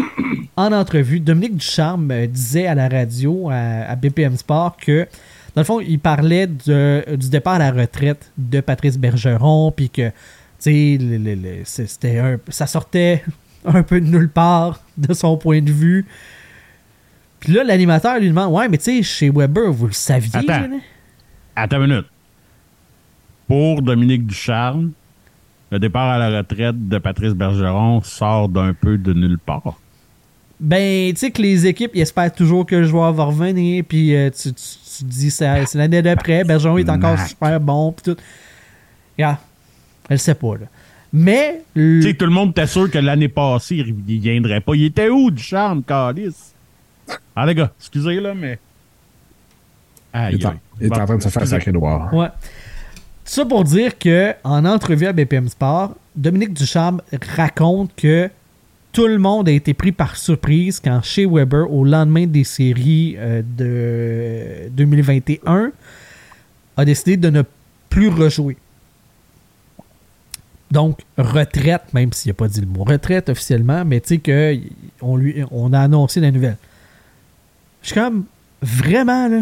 en entrevue, Dominique Ducharme euh, disait à la radio, à, à BPM Sport, que, dans le fond, il parlait de- du départ à la retraite de Patrice Bergeron, puis que, tu sais, c'était un- ça sortait un peu de nulle part de son point de vue. Puis là, l'animateur lui demande Ouais, mais tu sais, chez Weber, vous le saviez. Attends. là? Attends une minute. Pour Dominique Ducharme, le départ à la retraite de Patrice Bergeron sort d'un peu de nulle part. Ben, tu sais que les équipes, ils espèrent toujours que le joueur va revenir. Puis euh, tu, tu, tu te dis c'est l'année d'après. Bergeron est encore Mac. super bon. Puis tout. Regarde, elle sait pas, là. Mais, le- Tu sais, tout le monde était sûr que l'année passée, il il viendrait pas. Il était où, Ducharme, Calice? Ah, les gars, excusez, là, mais. Il est en, aïe. il est en Bon, train de se faire sacrer noir. Ouais. Ça pour dire que en entrevue à BPM Sport, Dominique Ducharme raconte que tout le monde a été pris par surprise quand chez Weber, au lendemain des séries euh, de 2021, a décidé de ne plus rejouer. Donc, retraite, même s'il n'a pas dit le mot retraite officiellement, mais tu sais qu'on on a annoncé la nouvelle. Je suis comme, vraiment, là,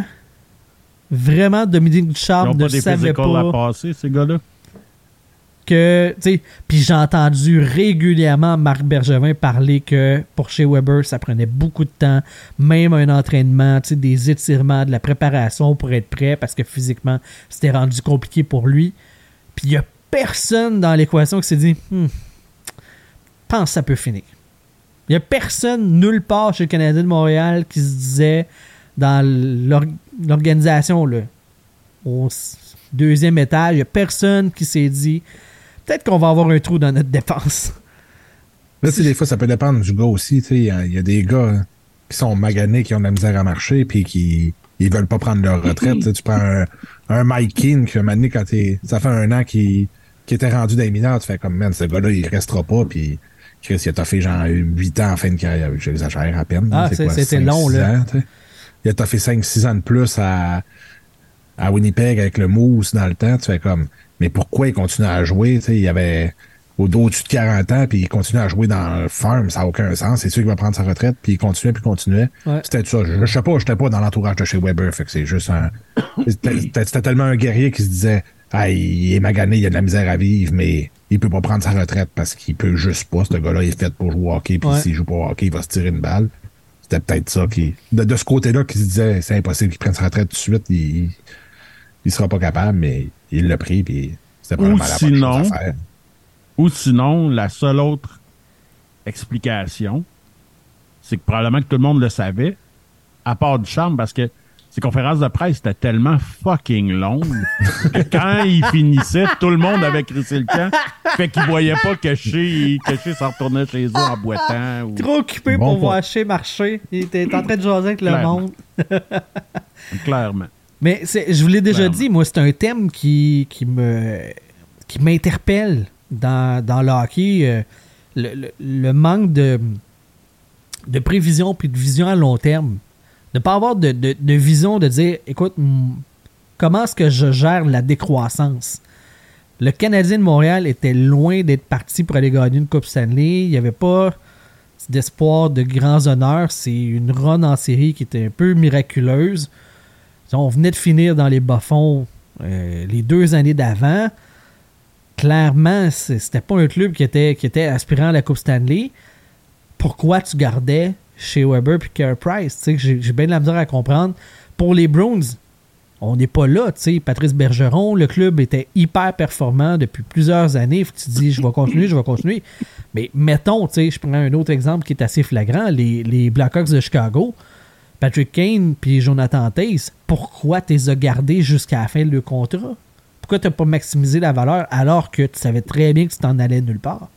vraiment, Dominique Ils n'ont ne pas des savait à pas passer, ces gars-là? Que, tu sais, puis j'ai entendu régulièrement Marc Bergevin parler que pour chez Weber, ça prenait beaucoup de temps, même un entraînement, tu sais, des étirements, de la préparation pour être prêt parce que physiquement, c'était rendu compliqué pour lui. Puis il y a personne dans l'équation qui s'est dit, Hmm, pense que ça peut finir. Il y a personne nulle part chez le Canadien de Montréal qui se disait dans l'or- l'organisation, là, au deuxième étage, il n'y a personne qui s'est dit peut-être qu'on va avoir un trou dans notre dépense. Là, tu sais, des fois, ça peut dépendre du gars aussi. tu sais, Il y, a- il y a des gars hein, qui sont maganés, qui ont de la misère à marcher, puis qui ils veulent pas prendre leur retraite. Tu sais, tu prends un, un Mike Keane, qui, un moment donné, quand t'es- ça fait un an qu'il était rendu dans les mineurs, tu fais comme, man, ce gars-là, il restera pas, puis Chris, il a toffé genre 8 ans en fin de carrière. J'exagère à peine. Ah, c'était 5, long, 6 là. ans, il a toffé 5-6 ans de plus à, à Winnipeg avec le Moose dans le temps. Tu fais comme, mais pourquoi il continue à jouer? Il avait au au-dessus de 40 ans, puis il continue à jouer dans le farm, ça n'a aucun sens. C'est sûr qu'il va prendre sa retraite, puis il continuait, puis il continuait. Ouais. C'était ça. Je, je sais pas, j'étais pas dans l'entourage de chez Weber, fait que c'est juste un. C'était tellement un guerrier qui se disait Ah, il est magané, il a de la misère à vivre, mais il peut pas prendre sa retraite parce qu'il peut juste pas. Ce gars-là il est fait pour jouer au hockey, puis Ouais. s'il joue pas au hockey, il va se tirer une balle. C'était peut-être ça qui. De, de ce côté-là, qui se disait c'est impossible qu'il prenne sa retraite tout de suite, il, il sera pas capable, mais il l'a pris, puis c'était Ou probablement la bonne sinon- chose à faire. Ou sinon, la seule autre explication, c'est que probablement que tout le monde le savait, à part du charme, parce que ces conférences de presse étaient tellement fucking longues que quand il finissait, tout le monde avait crissé le camp. Fait qu'il voyait pas que chez, que chez s'en retournait chez eux en boitant. Ou... Trop occupé Bon pour voir chez marcher. Il était en train de jaser avec le Clairement. monde. Clairement. Mais je vous l'ai déjà dit, moi, c'est un thème qui, qui me qui m'interpelle dans, dans le hockey. euh, le, le- le manque de, de prévision puis de vision à long terme. Ne pas avoir de, de- de vision de dire écoute, comment est-ce que je gère la décroissance? Le Canadien de Montréal était loin d'être parti pour aller gagner une Coupe Stanley. Il n'y avait pas d'espoir de grands honneurs. C'est une run en série qui était un peu miraculeuse. On venait de finir dans les bas-fonds euh, les deux années d'avant. Clairement, c'était pas un club qui était, qui était aspirant à la Coupe Stanley. Pourquoi tu gardais chez Weber puis Carey Price? J'ai bien de la misère à comprendre. Pour les Bruins, on n'est pas là. Patrice Bergeron, le club était hyper performant depuis plusieurs années. Tu dis, je vais continuer, je vais continuer. Mais mettons, je prends un autre exemple qui est assez flagrant, les Blackhawks de Chicago. Patrick Kane puis Jonathan Taze, pourquoi tu les as gardés jusqu'à la fin de leur contrat? Pourquoi tu n'as pas maximisé la valeur alors que tu savais très bien que tu t'en allais nulle part?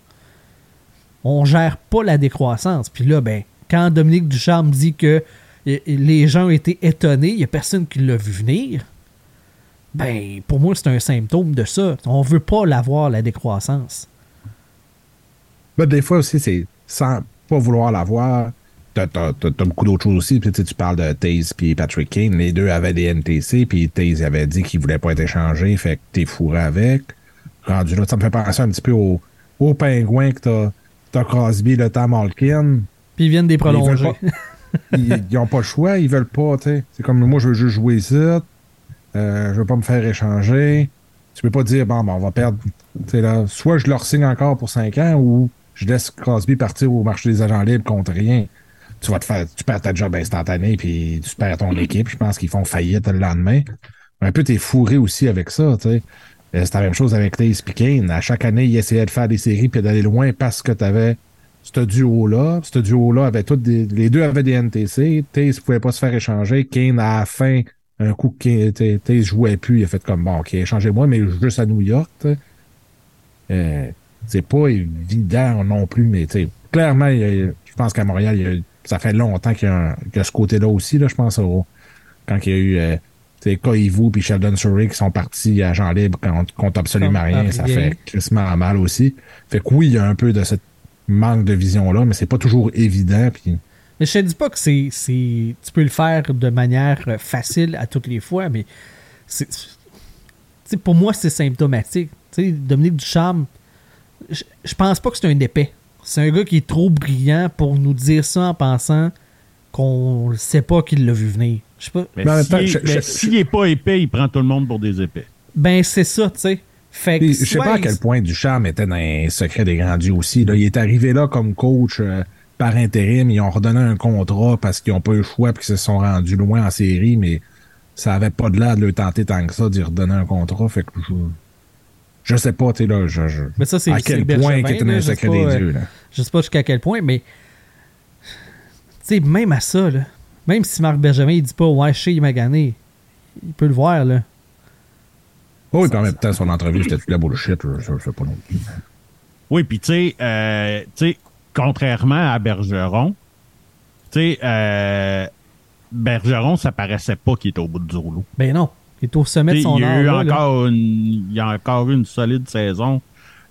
On gère pas la décroissance. Puis là, ben, quand Dominique Ducharme dit que eh, les gens été étonnés, il n'y a personne qui l'a vu venir, ben, pour moi, c'est un symptôme de ça. On veut pas l'avoir, la décroissance. Ben, des fois aussi, c'est sans pas vouloir l'avoir. T'as, beaucoup d'autres choses aussi. Puis, tu sais, tu parles de Taze puis Patrick Kane. Les deux avaient des NTC, puis Taze avait dit qu'il voulait pas être échangé, fait que t'es fourré avec. Rendu là, ça me fait penser un petit peu au, au pingouin que t'as, t'as Crosby, le temps Malkin. Puis ils viennent des prolonger. ils, ils ont pas le choix, ils veulent pas, tu sais. C'est comme moi, je veux juste jouer ici. Euh, je veux pas me faire échanger. Tu peux pas dire, bon, ben, on va perdre. Là, soit je leur signe encore pour 5 ans ou je laisse Crosby partir au marché des agents libres contre rien. Tu vas te faire, tu perds ta job instantané puis tu perds ton équipe. Je pense qu'ils font faillite le lendemain. Un peu, t'es fourré aussi avec ça, tu sais. Euh, C'est la même chose avec Taze et Kane. À chaque année, ils essayaient de faire des séries puis d'aller loin parce que t'avais ce duo-là. Ce duo-là avait toutes des, les deux avaient des NTC. Taze pouvait pas se faire échanger. Kane, à la fin, un coup Taze jouait plus, il a fait comme bon, ok, échangez-moi, mais juste à New York, tu. Euh, c'est pas évident non plus, mais tu clairement, il a- je pense qu'à Montréal, il y a- ça fait longtemps qu'il y a, un- qu'il y a ce côté-là aussi, là, je pense, au- quand il y a eu euh, tu sais, Koivu puis Sheldon Surrey qui sont partis à Jean Libre contre, contre absolument rien, ça fait crissement mal aussi. Fait que oui, il y a un peu de ce manque de vision-là, mais c'est pas toujours évident. Puis Mais je te dis pas que c'est, c'est- tu peux le faire de manière euh, facile à toutes les fois, mais c'est, tu sais, pour moi, c'est symptomatique. Tu sais, Dominique Ducharme, je, je pense pas que c'est un épais. C'est un gars qui est trop brillant pour nous dire ça en pensant qu'on ne sait pas qu'il l'a vu venir. Je sais pas. Mais s'il temps, est- je- mais je- s'il est pas épais, il prend tout le monde pour des épais. Ben, c'est ça, tu sais. Fait que je sais pas à quel point Ducharme était dans un secret des grands dieux aussi. Là. Il est arrivé là comme coach euh, par intérim. Ils ont redonné un contrat parce qu'ils n'ont pas eu le choix et qu'ils se sont rendus loin en série, mais ça avait pas de l'air de le tenter tant que ça d'y redonner un contrat. Fait que je, je sais pas, tu sais, là, je, je- Mais ça, c'est- à quel point qu'il était dans sais secret des euh, dieux. Là. Je sais pas jusqu'à quel point, mais. Tu sais, même à ça, là. Même si Marc Benjamin, il dit pas, ouais, je sais, il m'a gagné. Il peut le voir, là. Oh, et puis en même temps, son entrevue, c'était toute la bullshit. Je, je sais pas non plus. Oui, puis tu sais, euh, tu sais, contrairement à Bergeron, tu sais, euh, Bergeron, ça paraissait pas qu'il était au bout du rouleau. Ben non. Il est au sommet de son il, y a art. eu là, là. encore une, il y a encore eu une solide saison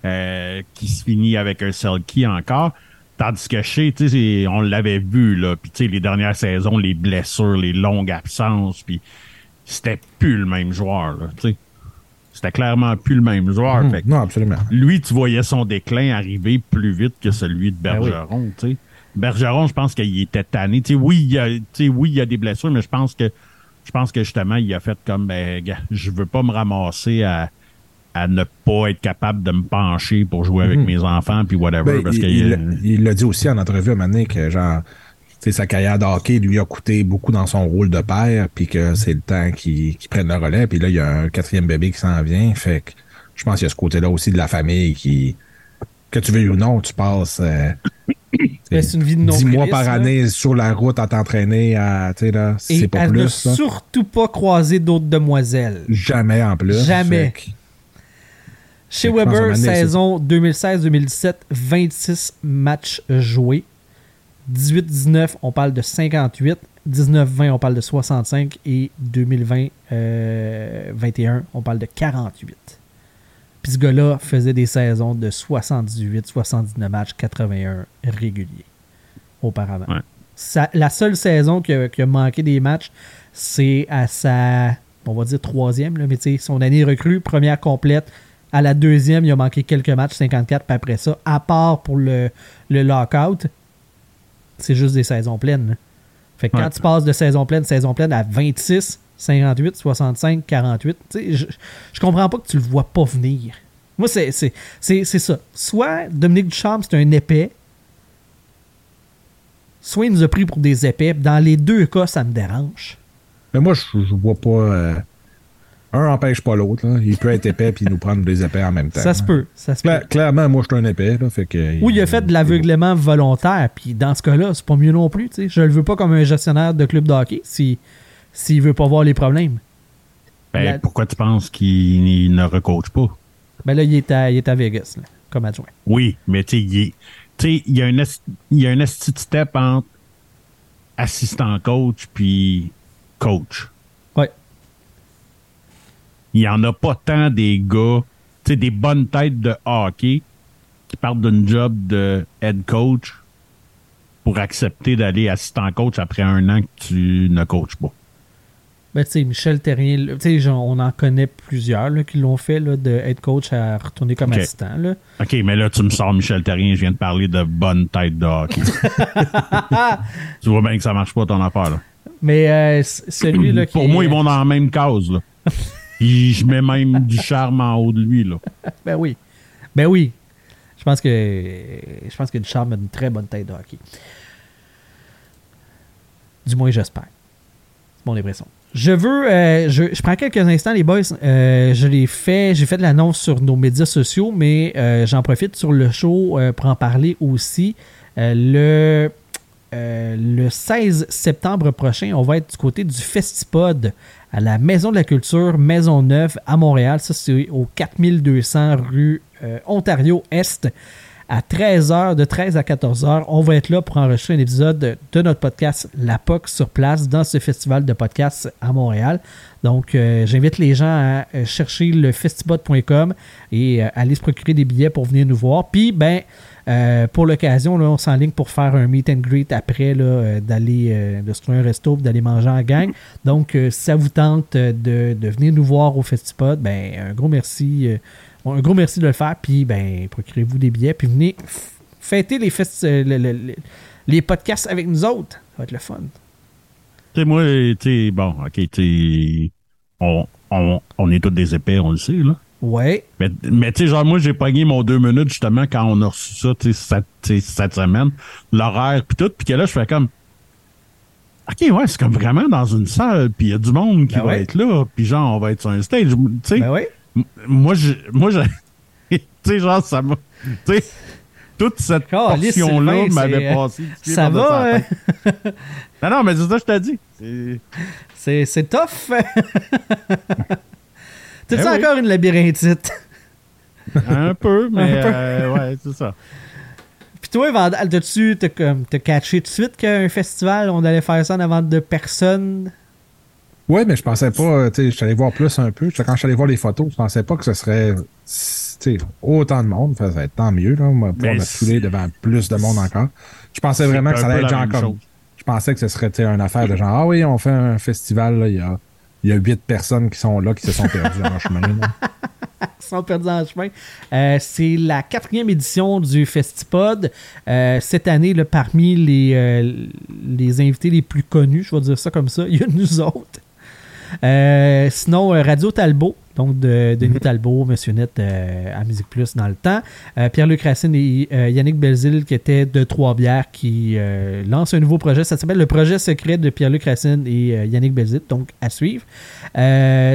euh, qui se finit avec un Selkie encore. Tandis que chez, tu sais, on l'avait vu, là, puis tu sais, les dernières saisons, les blessures, les longues absences, puis c'était plus le même joueur, là, tu sais. C'était clairement plus le même joueur. Fait que non, absolument. lui, tu voyais son déclin arriver plus vite que celui de Ben oui. Bergeron, tu sais. Bergeron, je pense qu'il était tanné. Tu sais, oui, il y a, tu sais, oui, il y a des blessures, mais je pense que je pense que justement, il a fait comme ben, je veux pas me ramasser à, à ne pas être capable de me pencher pour jouer avec mes enfants puis whatever. Ben, parce il- l'a dit aussi en entrevue à un moment donné que genre sa carrière de hockey lui a coûté beaucoup dans son rôle de père, puis que c'est le temps qu'il qu'il prenne le relais. Puis là, il y a un quatrième bébé qui s'en vient. Fait que je pense qu'il y a ce côté-là aussi de la famille qui, que tu veux ou non, tu passes euh, c'est une vie de dix nombriliste, mois par là. année sur la route à t'entraîner à, là, Et c'est pas elle plus. ne surtout pas croiser d'autres demoiselles. Jamais en plus. Jamais. Que- Chez Weber, saison 2016-2017, 26 matchs joués. 18-19, on parle de 58. 19-20, on parle de 65. Et 2020-21, on parle de 48. Puis ce gars-là faisait des saisons de 78, 79 matchs, 81 réguliers auparavant. Ouais. La seule saison qui a, qui a manqué des matchs, c'est à sa, on va dire troisième, là, mais tu sais, son année recrue, première complète. À la deuxième, il a manqué quelques matchs, 54, puis après ça, à part pour le, le lockout, c'est juste des saisons pleines. là. Fait que quand Ouais. tu passes de saison pleine, saison pleine à 26, 58, 65, 48, tu sais, je, je comprends pas que tu le vois pas venir. Moi, c'est c'est- c'est- c'est ça. Soit Dominique Ducharme, c'est un épais, soit il nous a pris pour des épais. Dans les deux cas, ça me dérange. Mais moi, je, je vois pas. euh, un empêche pas l'autre. là. Il peut être épais puis nous prendre des épais en même temps. Ça se peut. Ça se peut. Cla- clairement, moi, je suis un épais. Là, fait que, Ou il a fait de l'aveuglement volontaire, puis dans ce cas-là, c'est pas mieux non plus. tu sais. Je le veux pas comme un gestionnaire de club de hockey si s'il veut pas voir les problèmes. ben, la- pourquoi tu penses qu'il il ne recoach pas? Ben là, il est à, il est à Vegas, là, comme adjoint. Oui, mais tu sais, il y a un de step entre assistant coach puis coach. Ouais. Il y en a pas tant des gars, tu sais, des bonnes têtes de hockey qui partent d'une job de head coach pour accepter d'aller assistant coach après un an que tu ne coaches pas. Ben, tu sais, Michel Terrien, là, tu sais, genre, on en connaît plusieurs là, qui l'ont fait, là, de head coach à retourner comme assistant. Là. OK, mais là, tu me sors Michel Terrien, je viens de parler de bonnes têtes de hockey. tu vois bien que ça marche pas ton affaire, là. Mais euh, celui là qui Pour est- moi, ils vont dans la même case, là. Je mets même du charme en haut de lui, là. Ben oui. Ben oui. Je pense que je pense que Ducharme a une très bonne tête de hockey. Du moins, j'espère. C'est mon impression. Je veux. euh, je, prends quelques instants, les boys. Euh, je l'ai fait. J'ai fait de l'annonce sur nos médias sociaux, mais euh, j'en profite sur le show pour en parler aussi. Le, le 16 septembre prochain, on va être du côté du Festipod à la Maison de la Culture, Maison Neuve à Montréal. Ça, c'est au 4200 rue Ontario-Est à 13h, de 13 à 14h. On va être là pour enregistrer un épisode de, notre podcast La POC sur place dans ce festival de podcasts à Montréal. Donc, euh, j'invite les gens à euh, chercher le festibot.com et euh, aller se procurer des billets pour venir nous voir. Puis, ben, pour l'occasion, on s'enligne pour faire un meet and greet après, d'aller de se trouver un resto, d'aller manger en gang. Donc, si ça vous tente de, de venir nous voir au Festipod, ben, un gros merci. Un gros merci de le faire. Puis, ben, procurez-vous des billets. Puis, venez fêter les, festi- euh, le- le- le- les podcasts avec nous autres. Ça va être le fun. Tu sais, moi, tu sais, bon, OK, tu on, on, on est tous des épais, on le sait, là. Ouais. Mais, mais tu sais, genre, moi, j'ai pogné mon deux minutes, justement, quand on a reçu ça, tu sais, cette, semaine, l'horaire, puis tout, puis que là, je fais comme... OK, ouais, c'est comme vraiment dans une salle, puis il y a du monde qui Ben va ouais. être là, puis genre, on va être sur un stage, tu sais. Ben ouais. Moi, je, moi, je, tu sais, genre, ça m'a, tu sais, toute cette portion-là m'avait euh, passé. Ça va, hein? Non, non, mais c'est ça, que je t'ai dit. C'est- C'est, tough. T'as-tu Ben oui. encore une labyrinthite? Un peu, mais Un peu. euh, ouais, c'est ça. Puis toi, Vandal, t'as-tu t'as catché tout de suite qu'un festival, on allait faire ça en avant de personnes? Ouais, mais je pensais pas, tu sais, je suis allé voir plus un peu. Quand je suis allé voir les photos, je pensais pas que ce serait, tu tu sais, autant de monde, ça va être tant mieux. Là. On va pouvoir me devant plus de monde encore. Je pensais vraiment que ça allait être genre comme. chose. Je pensais que ce serait tu sais, une affaire de genre Ah oui, on fait un festival, là, il y a. Il y a huit personnes qui sont là, qui se sont perdues en chemin. là. qui sont perdus en chemin. Euh, c'est la quatrième édition du Festipod. Euh, cette année, là, parmi les, euh, les invités les plus connus, je vais dire ça comme ça, il y a nous autres. Euh, sinon, euh, Radio Talbot, donc de Denis Talbot, Monsieur Net euh, à Musique Plus dans le temps. Euh, Pierre-Luc Racine et euh, Yannick Belzile qui étaient de Trois-Bières qui lancent un nouveau projet. Ça s'appelle le projet secret de Pierre-Luc Racine et Yannick Belzile, donc à suivre.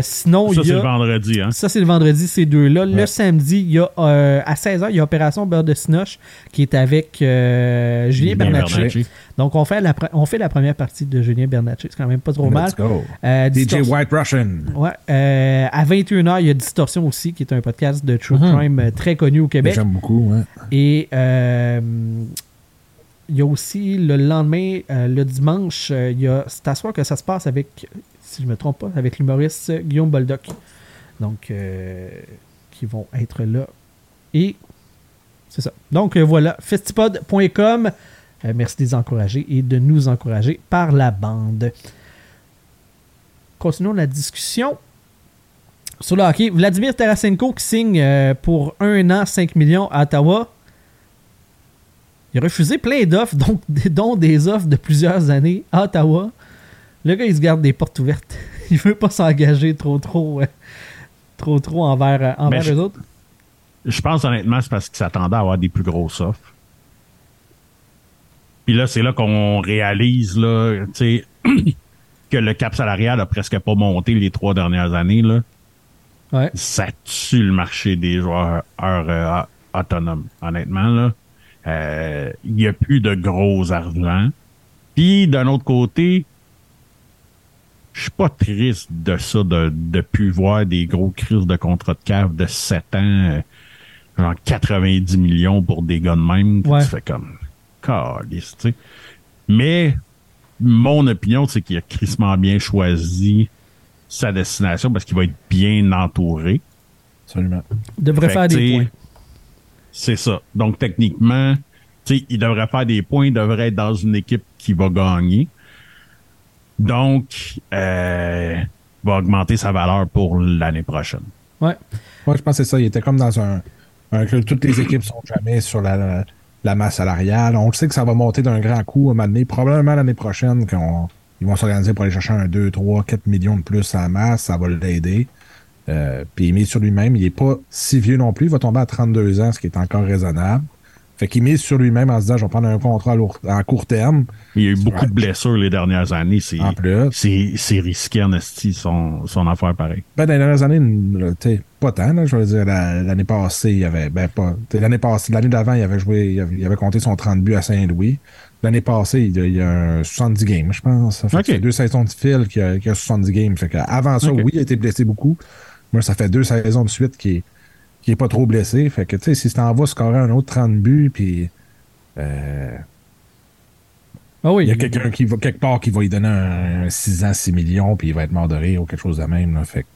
Sinon, Ça, c'est le vendredi, hein? Ça, c'est le vendredi, ces deux-là. Le samedi, il y a, à 16h, il y a Opération Beurre de Sinoche qui est avec Julien Bernatchez. Bernatchez. Donc, on fait, la, on fait la première partie de Julien Bernatchez. C'est quand même pas trop mal. Let's go. Euh, DJ White Russian. Ouais, à 21h, il y a Distorsion aussi, qui est un podcast de True Mhm. Crime euh, très connu au Québec. J'aime beaucoup, ouais. Et euh, il y a aussi le lendemain, euh, le dimanche, il y a, c'est à soir que ça se passe avec, si je me trompe pas, avec l'humoriste Guillaume Boldoc. Donc, qui vont être là. Et c'est ça. Donc voilà, festipod.com. Euh, merci de les encourager et de nous encourager par la bande. Continuons la discussion. Sur le hockey, Vladimir Tarasenko qui signe euh, pour un an 5 millions à Ottawa. Il a refusé plein d'offres, donc, dont des offres de plusieurs années à Ottawa. Le gars, il se garde des portes ouvertes. Il veut pas s'engager trop, trop, euh, trop, trop envers, euh, envers je- eux autres. Je pense honnêtement, c'est parce qu'il s'attendait à avoir des plus grosses offres. Puis là, c'est là qu'on réalise là, que le cap salarial a presque pas monté les trois dernières années. Là. Ouais. Ça tue le marché des joueurs euh, autonomes, honnêtement. là. Euh, Il n'y a plus de gros argent. Puis d'un autre côté, je suis pas triste de ça, de de plus voir des gros crises de contrat de cave de 7 ans, euh, genre 90 millions pour des gars de même. Ouais. Tu fais comme, calice, tu sais. Mais mon opinion, c'est qu'il a crissement bien choisi sa destination parce qu'il va être bien entouré. Absolument. Il devrait Fait faire des points. C'est ça. Donc, techniquement, tu sais, il devrait faire des points, il devrait être dans une équipe qui va gagner. Donc, euh, il va augmenter sa valeur pour l'année prochaine. Ouais. Moi, je pense que c'est ça. Il était comme dans un, un club. Toutes les équipes sont jamais sur la, la, la masse salariale. On le sait que ça va monter d'un grand coup à un moment donné. Probablement l'année prochaine, qu'on ils vont s'organiser pour aller chercher un 2, 3, 4 millions de plus à la masse. Ça va l'aider. Euh, puis il mise sur lui-même. Il est pas si vieux non plus. Il va tomber à 32 ans, ce qui est encore raisonnable. Fait qu'il mise sur lui-même en se disant, je vais prendre un contrat à court terme. Il y a eu beaucoup de blessures les dernières années. C'est, En plus. c'est, c'est risqué en esti, son, son affaire pareil. Ben, dans les dernières années, pas tant, là, je veux dire, la- l'année passée, il avait, ben, pas, l'année passée, l'année d'avant, il avait joué, il avait, il avait compté son 30 buts à Saint-Louis. L'année passée, il y a, il y a un 70 games, je pense. Ça fait Ok. que c'est deux saisons de fil qu'il y y a 70 games. Fait avant ça, oui, il a été blessé beaucoup. Moi, ça fait deux saisons de suite qu'il est, qu'il est pas trop blessé. Fait que, tu sais, si tu t'en vas scorer un autre 30 buts, puis, euh, Ah oui. il y a quelqu'un qui va, quelque part qui va lui donner un, un 6 ans, 6 millions, puis il va être mort de rire ou quelque chose de même. Là. Fait que,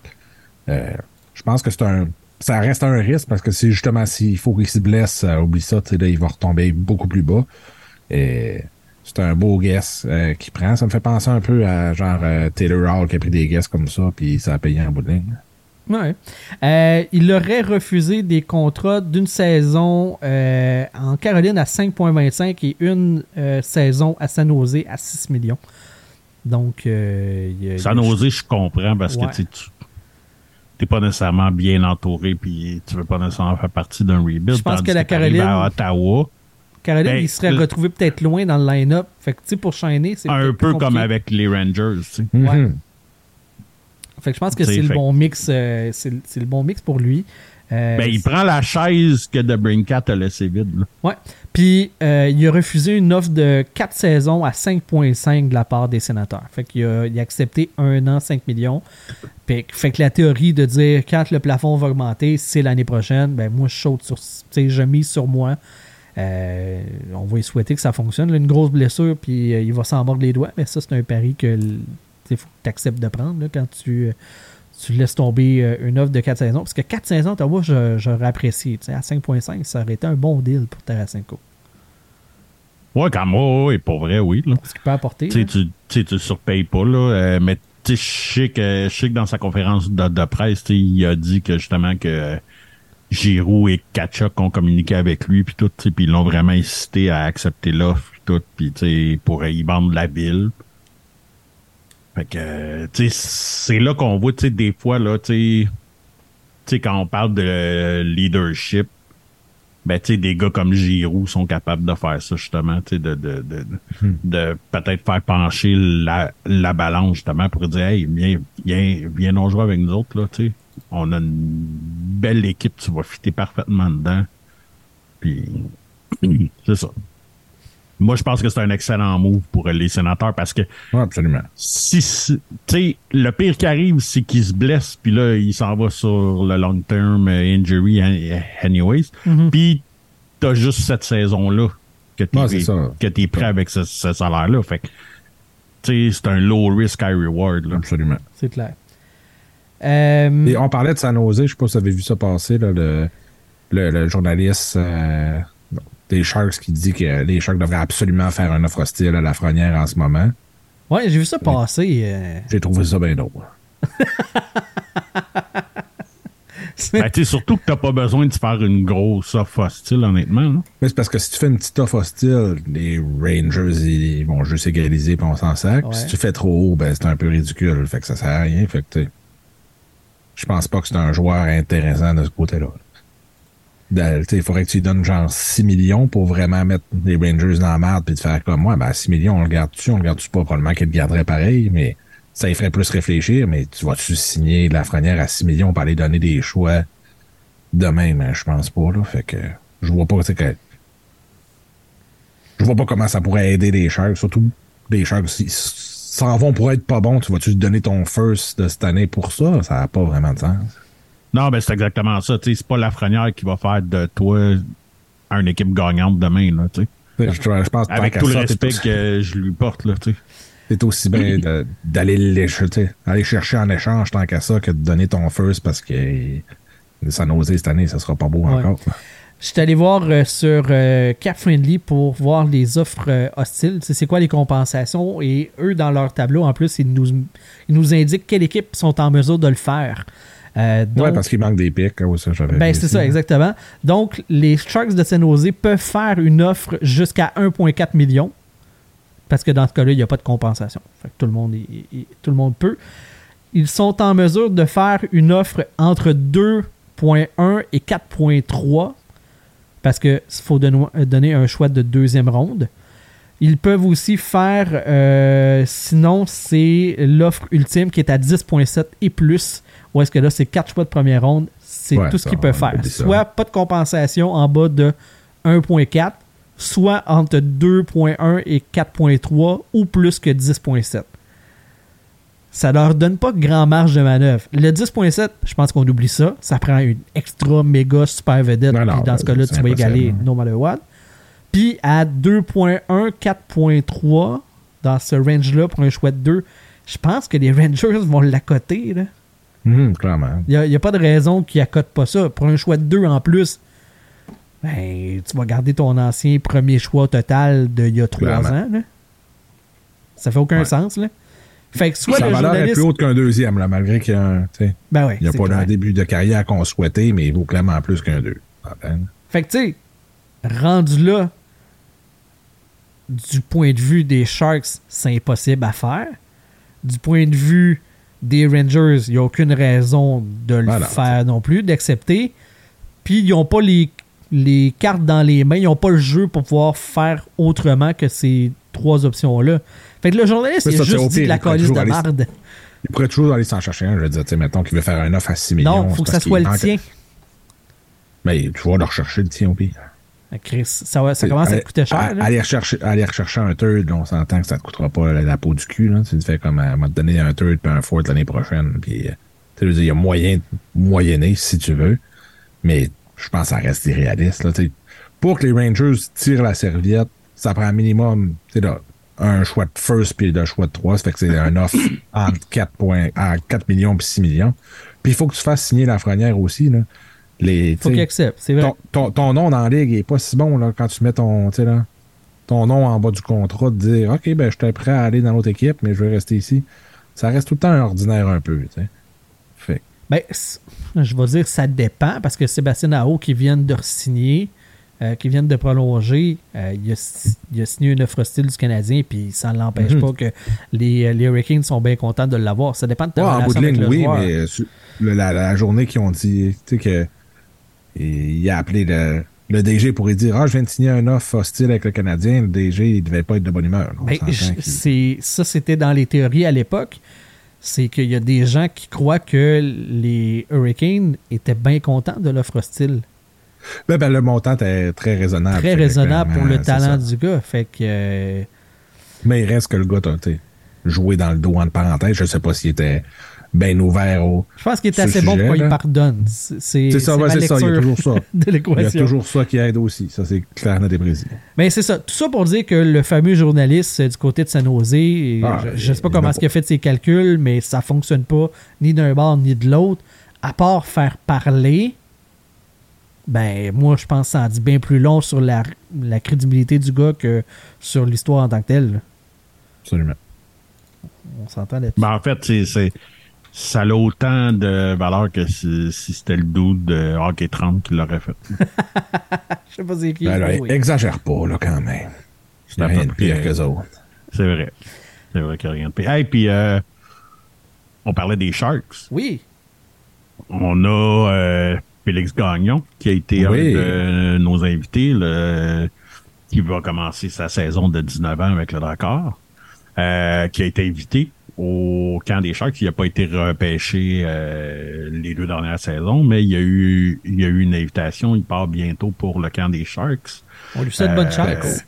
euh, je pense que c'est un. Ça reste un risque parce que c'est justement s'il faut qu'il se blesse, euh, oublie ça, là, il va retomber beaucoup plus bas. Et c'est un beau guess euh, qu'il prend. Ça me fait penser un peu à genre euh, Taylor Hall qui a pris des guesses comme ça, puis ça a payé en bout de ligne. Ouais. Euh, il aurait refusé des contrats d'une saison euh, en Caroline à 5,25 et une euh, saison à San Jose à 6 millions. Donc, euh, il a- oser, je comprends parce Ouais. que tu t'es pas nécessairement bien entouré puis tu veux pas nécessairement faire partie d'un rebuild. Je pense que la Caroline- à Ottawa, Caroline, Ben, il serait le- retrouvé peut-être loin dans le line-up. Fait que, tu sais, pour chaîner, c'est un peu comme avec les Rangers. tu sais. Ouais. Mhm. Fait que je pense que c'est le fait- bon mix. euh, c'est le- c'est le bon mix pour lui. Euh, Ben, il prend la chaise que The Brinkat a laissé vide. là. Ouais. Puis, euh, il a refusé une offre de 4 saisons à 5,5 de la part des sénateurs. Fait qu'il a, il a accepté un an, 5 millions. Puis, fait que la théorie de dire quand le plafond va augmenter, c'est l'année prochaine, ben moi, je saute sur. Tu sais, je mise sur moi. Euh, on va y souhaiter que ça fonctionne. Là, une grosse blessure, puis euh, il va s'en mordre les doigts. Mais ça, c'est un pari que il faut que tu acceptes de prendre là, quand tu, euh, tu laisses tomber une offre de 4 saisons. Parce que 4 saisons, je- j'aurais apprécié. À 5.5, ça aurait été un bon deal pour Tarasenko. Ouais, quand moi, ouais, pour vrai, oui. Là. Ce qu'il peut apporter. Tu là. tu, surpayes pas, là. mais tu sais, je sais que, dans sa conférence de, de presse, il a dit que justement que Giroud et Kachuk ont communiqué avec lui, puis tout, puis ils l'ont vraiment incité à accepter l'offre, puis tout, puis tu sais, pour y vendre la ville. Fait que, tu sais, c'est là qu'on voit, tu sais, des fois, là, tu sais, quand on parle de leadership, ben, tu sais, des gars comme Giroud sont capables de faire ça, justement, tu sais, de, de, de, de peut-être faire pencher la, la balance, justement, pour dire, hey, viens, viens, viens non jouer avec nous autres, là, tu sais. On a une belle équipe, tu vas fitter parfaitement dedans. Puis, c'est ça. Moi, je pense que c'est un excellent move pour les sénateurs parce que Ouais, absolument. si, si- tu sais, le pire qui arrive, c'est qu'il se blesse, puis là, il s'en va sur le long term euh, injury an- anyways. Puis t'as juste cette saison-là que t'es Ouais, prêt avec ce, ce salaire-là. Fait que, tu sais, c'est un low risk, high reward. Là. Absolument. C'est clair. Euh, Et on parlait de San Jose, je sais pas si vous avez vu ça passer, là, le, le, le journaliste euh, des Sharks qui dit que les Sharks devraient absolument faire une offre hostile à la Frenière en ce moment. ouais, j'ai vu ça passer. euh, J'ai trouvé ça bien drôle. Ben, tu sais, surtout que t'as pas besoin de faire une grosse offre hostile, honnêtement. là. Mais c'est parce que si tu fais une petite offre hostile, les Rangers ils vont juste égaliser puis on s'en sac. Ouais. Si tu fais trop haut, ben c'est un peu ridicule. Fait que ça sert à rien. Fait que je pense pas que c'est un joueur intéressant de ce côté-là. De- Il faudrait que tu lui donnes genre 6 millions pour vraiment mettre les Rangers dans la merde puis te faire comme moi. Ben 6 millions, on le garde-tu, on le garde-tu pas? Probablement qu'il le garderait pareil, mais ça y ferait plus réfléchir. Mais tu vas-tu signer de la frenière à 6 millions pour aller donner des choix de même? hein, Je pense pas. Là. Fait que je vois pas tu je vois pas comment ça pourrait aider les Sharks. Surtout les Sharks, s'en vont pour être pas bons, tu vas-tu te donner ton first de cette année pour ça? Ça n'a pas vraiment de sens. Non, ben c'est exactement ça. Tu sais, c'est pas la frenière qui va faire de toi une équipe gagnante demain, là, tu sais. Je, je pense Avec tout le ça, respect aussi- que je lui porte, là, tu sais. C'est aussi bien d'aller les tu sais, aller chercher en échange tant qu'à ça que de donner ton first parce que ça nausée cette année, ça sera pas beau Ouais. encore. Je suis allé voir euh, sur euh, Cap Friendly pour voir les offres euh, hostiles. C'est quoi les compensations? Et eux, dans leur tableau, en plus, ils nous, ils nous indiquent quelles équipes sont en mesure de le faire. Euh, donc, ouais, parce qu'il manque des pics. hein, ouais, ça, j'avais ben, c'est ça, exactement. Donc, les Sharks de San Jose peuvent faire une offre jusqu'à 1,4 million. Parce que dans ce cas-là, il n'y a pas de compensation. Fait que tout le monde, est- est- tout le monde peut. Ils sont en mesure de faire une offre entre 2,1 et 4,3 parce qu'il faut donner, donner un choix de deuxième ronde. Ils peuvent aussi faire, euh, sinon, c'est l'offre ultime qui est à 10,7 et plus. Ou est-ce que là, c'est 4 choix de première ronde? C'est Ouais, tout ce qu'ils peuvent faire. Soit pas de compensation en bas de 1,4, soit entre 2,1 et 4,3 ou plus que 10,7. Ça leur donne pas grand marge de manœuvre. Le 10.7, je pense qu'on oublie ça. Ça prend une extra méga super vedette. Non, dans ce cas-là, tu vas égaler hein. no matter what. Puis à 2.1, 4.3, dans ce range-là, pour un choix de 2, je pense que les Rangers vont l'accoter. là. Hum, clairement. Il n'y a, pas de raison qu'ils accotent pas ça. Pour un choix de 2 en plus, ben, tu vas garder ton ancien premier choix total d'il y a 3 Clairement. ans. là. Ça fait aucun Ouais. sens. Là. Fait que soit Sa le valeur est plus haute qu'un deuxième, là, malgré qu'il y sais, Ben ouais, n'y a pas clair. un début de carrière qu'on souhaitait, mais il vaut clairement plus qu'un deux. Fait que, tu sais, rendu là, du point de vue des Sharks, c'est impossible à faire. Du point de vue des Rangers, il n'y a aucune raison de le Voilà. faire non plus, d'accepter. Puis, ils n'ont pas les, les cartes dans les mains, ils n'ont pas le jeu pour pouvoir faire autrement que ces trois options-là. Fait que le journaliste, il a juste dit de la calice de marde. Il pourrait toujours aller s'en chercher un. Je veux dire, tu sais, mettons qu'il veut faire un offre à 6 millions. Non, il faut que ça soit le tien. Mais tu vas le rechercher le tien au pire. Ah, Chris, ça, va- ça commence à te coûter cher. Aller rechercher, aller rechercher un third, on s'entend que ça te coûtera pas la, peau du cul. Là. Tu te fais comme, euh, m'a te donner un third puis un fourth l'année prochaine. Puis, euh, tu il y a moyen de moyenner si tu veux. Mais je pense que ça reste irréaliste. Là, pour que les Rangers tirent la serviette, ça prend un minimum, tu sais, là, un choix de first puis de choix de 3. Ça fait que c'est un offre entre 4, points, à 4 millions puis 6 millions. Puis il faut que tu fasses signer la frenière aussi. Là. Les, Faut qu'il accepte, c'est vrai. ton, ton, ton nom dans la ligue est pas si bon là, quand tu mets ton, là, ton nom en bas du contrat, de dire OK, ben je suis prêt à aller dans l'autre équipe, mais je vais rester ici. Ça reste tout le temps ordinaire un peu. tu sais. Fait Ben, je vais dire ça dépend parce que Sébastien Aho qui vient de signer, euh, qui vient de prolonger, euh, il, a, si- il a signé une offre hostile du Canadien puis ça ne l'empêche Mhm. pas que les, les Hurricanes sont bien contents de l'avoir. Ça dépend de ta Ouais, en bout de avec ligne, le oui, joueur. mais euh, le- la, la journée qu'ils ont dit, tu sais, que il a appelé le, le DG pour dire Ah, je viens de signer un offre hostile avec le Canadien, le DG, il devait pas être de bonne humeur. Ben, je- ça, c'était dans les théories à l'époque. C'est qu'il y a des gens qui croient que les Hurricanes étaient bien contents de l'offre hostile. Ben, ben, le montant était très raisonnable. Très raisonnable pour le c'est talent ça. du gars. Fait que. euh, Mais il reste que le gars t'a tu joué dans le dos en parenthèse. Je sais pas s'il était bien ouvert au. je pense qu'il est assez bon pour qu'il pardonne. C'est ça, ouais, c'est ça, il y a toujours ça. Il y a toujours ça qui aide aussi. Ça, c'est clair, net et précis. Mais c'est ça. Tout ça pour dire que le fameux journaliste euh, du côté de San Jose, Ah, je, je sais pas comment est-ce qu'il a fait ses calculs, mais ça fonctionne pas ni d'un bord ni de l'autre. À part faire parler, ben moi je pense que ça en dit bien plus long sur la, la crédibilité du gars que sur l'histoire en tant que telle. Absolument. On s'entend là-dessus. Ben, en fait, c'est, c'est- ça a autant de valeur que si, si c'était le dude de Hockey 30 qui l'aurait fait. Je sais pas c'est qui. Ben, là, oui. Exagère pas, là, quand même. C'est rien de pire que autres. C'est vrai. C'est vrai qu'il n'y a rien de pire. Hey, puis euh, on parlait des Sharks. Oui. On a euh, Félix Gagnon, qui a été Oui. un de nos invités, le- qui va commencer sa saison de 19 ans avec le Dakar, euh, qui a été invité au camp des Sharks. Il n'a pas été repêché euh, les deux dernières saisons, mais il y a eu il y a eu une invitation. Il part bientôt pour le camp des Sharks. On lui souhaite bonne chance.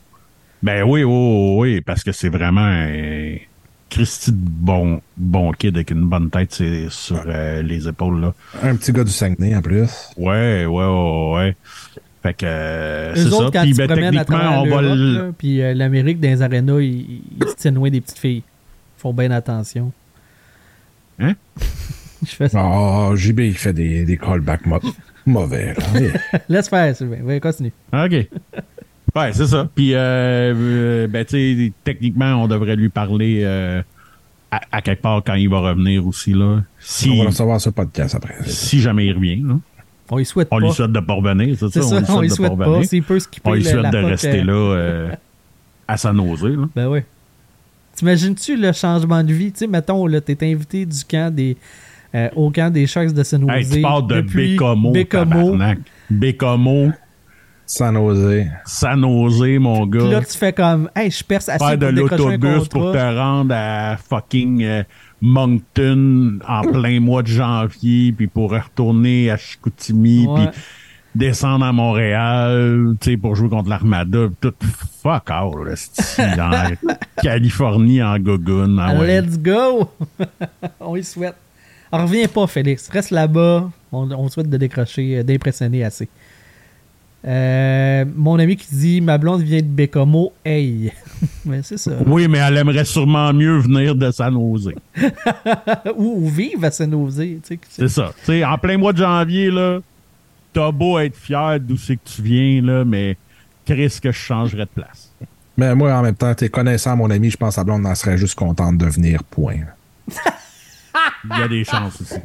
ben, oui, oui, oui, oui, parce que c'est vraiment un Christy de bon, bon kid avec une bonne tête c'est- sur euh, les épaules, là. Un petit gars du Saguenay, en plus. Ouais, ouais, ouais, ouais. Fait que euh, c'est ça. quand Puis ben, techniquement, on va là, puis euh, l'Amérique, dans les arénas, ils, ils se tiennent loin des petites filles. Ils font bien attention. Hein? Je fais ça. Ah, JB, il fait des, des callbacks mauvais. Là. Laisse faire, Sylvain. Oui, continue. OK. Ouais, c'est ça. Puis, euh, euh, ben, tu sais, techniquement, on devrait lui parler euh, à, à quelque part quand il va revenir aussi, là. Si, On va le recevoir sur le podcast après. si jamais il revient, là. On lui souhaite On pas. lui souhaite de pas revenir, c'est ça? ça, on lui de souhaite pas. revenir. S'il peut skipper On lui la- souhaite la de rester là euh, à sa nausée, là. Ben oui. T'imagines-tu le changement de vie? Tu sais, mettons, là, t'es invité du camp des, euh, au camp des Sharks de San Hey, Jose. tu parles de Bécomo, Bécomo. tabarnak. Bécomo, Sans oser. San Jose, mon Puis là, gars. tu fais comme, hey, je perce assez Faire de l'autobus pour te rendre à fucking euh, Moncton en plein mois de janvier, puis pour retourner à Chicoutimi, Ouais. puis descendre à Montréal, tu sais, pour jouer contre l'Armada, puis tout fuck all, là, en Californie en gogoune. ah ouais. Let's go! on y souhaite. On revient pas, Félix. Reste là-bas. On, on souhaite de décrocher, euh, d'impressionner assez. Euh, mon ami qui dit Ma blonde vient de Bécomo. Hey! Mais c'est ça. Oui, mais elle aimerait sûrement mieux venir de San Jose. ou, ou vivre à San Jose. C'est ça. Tu sais, en plein mois de janvier, là, t'as beau être fier d'où c'est que tu viens, là, mais Chris, que je changerais de place. Mais moi, en même temps, t'es connaissant, mon ami, je pense que la blonde en serait juste contente de venir, point. Il y a des chances aussi.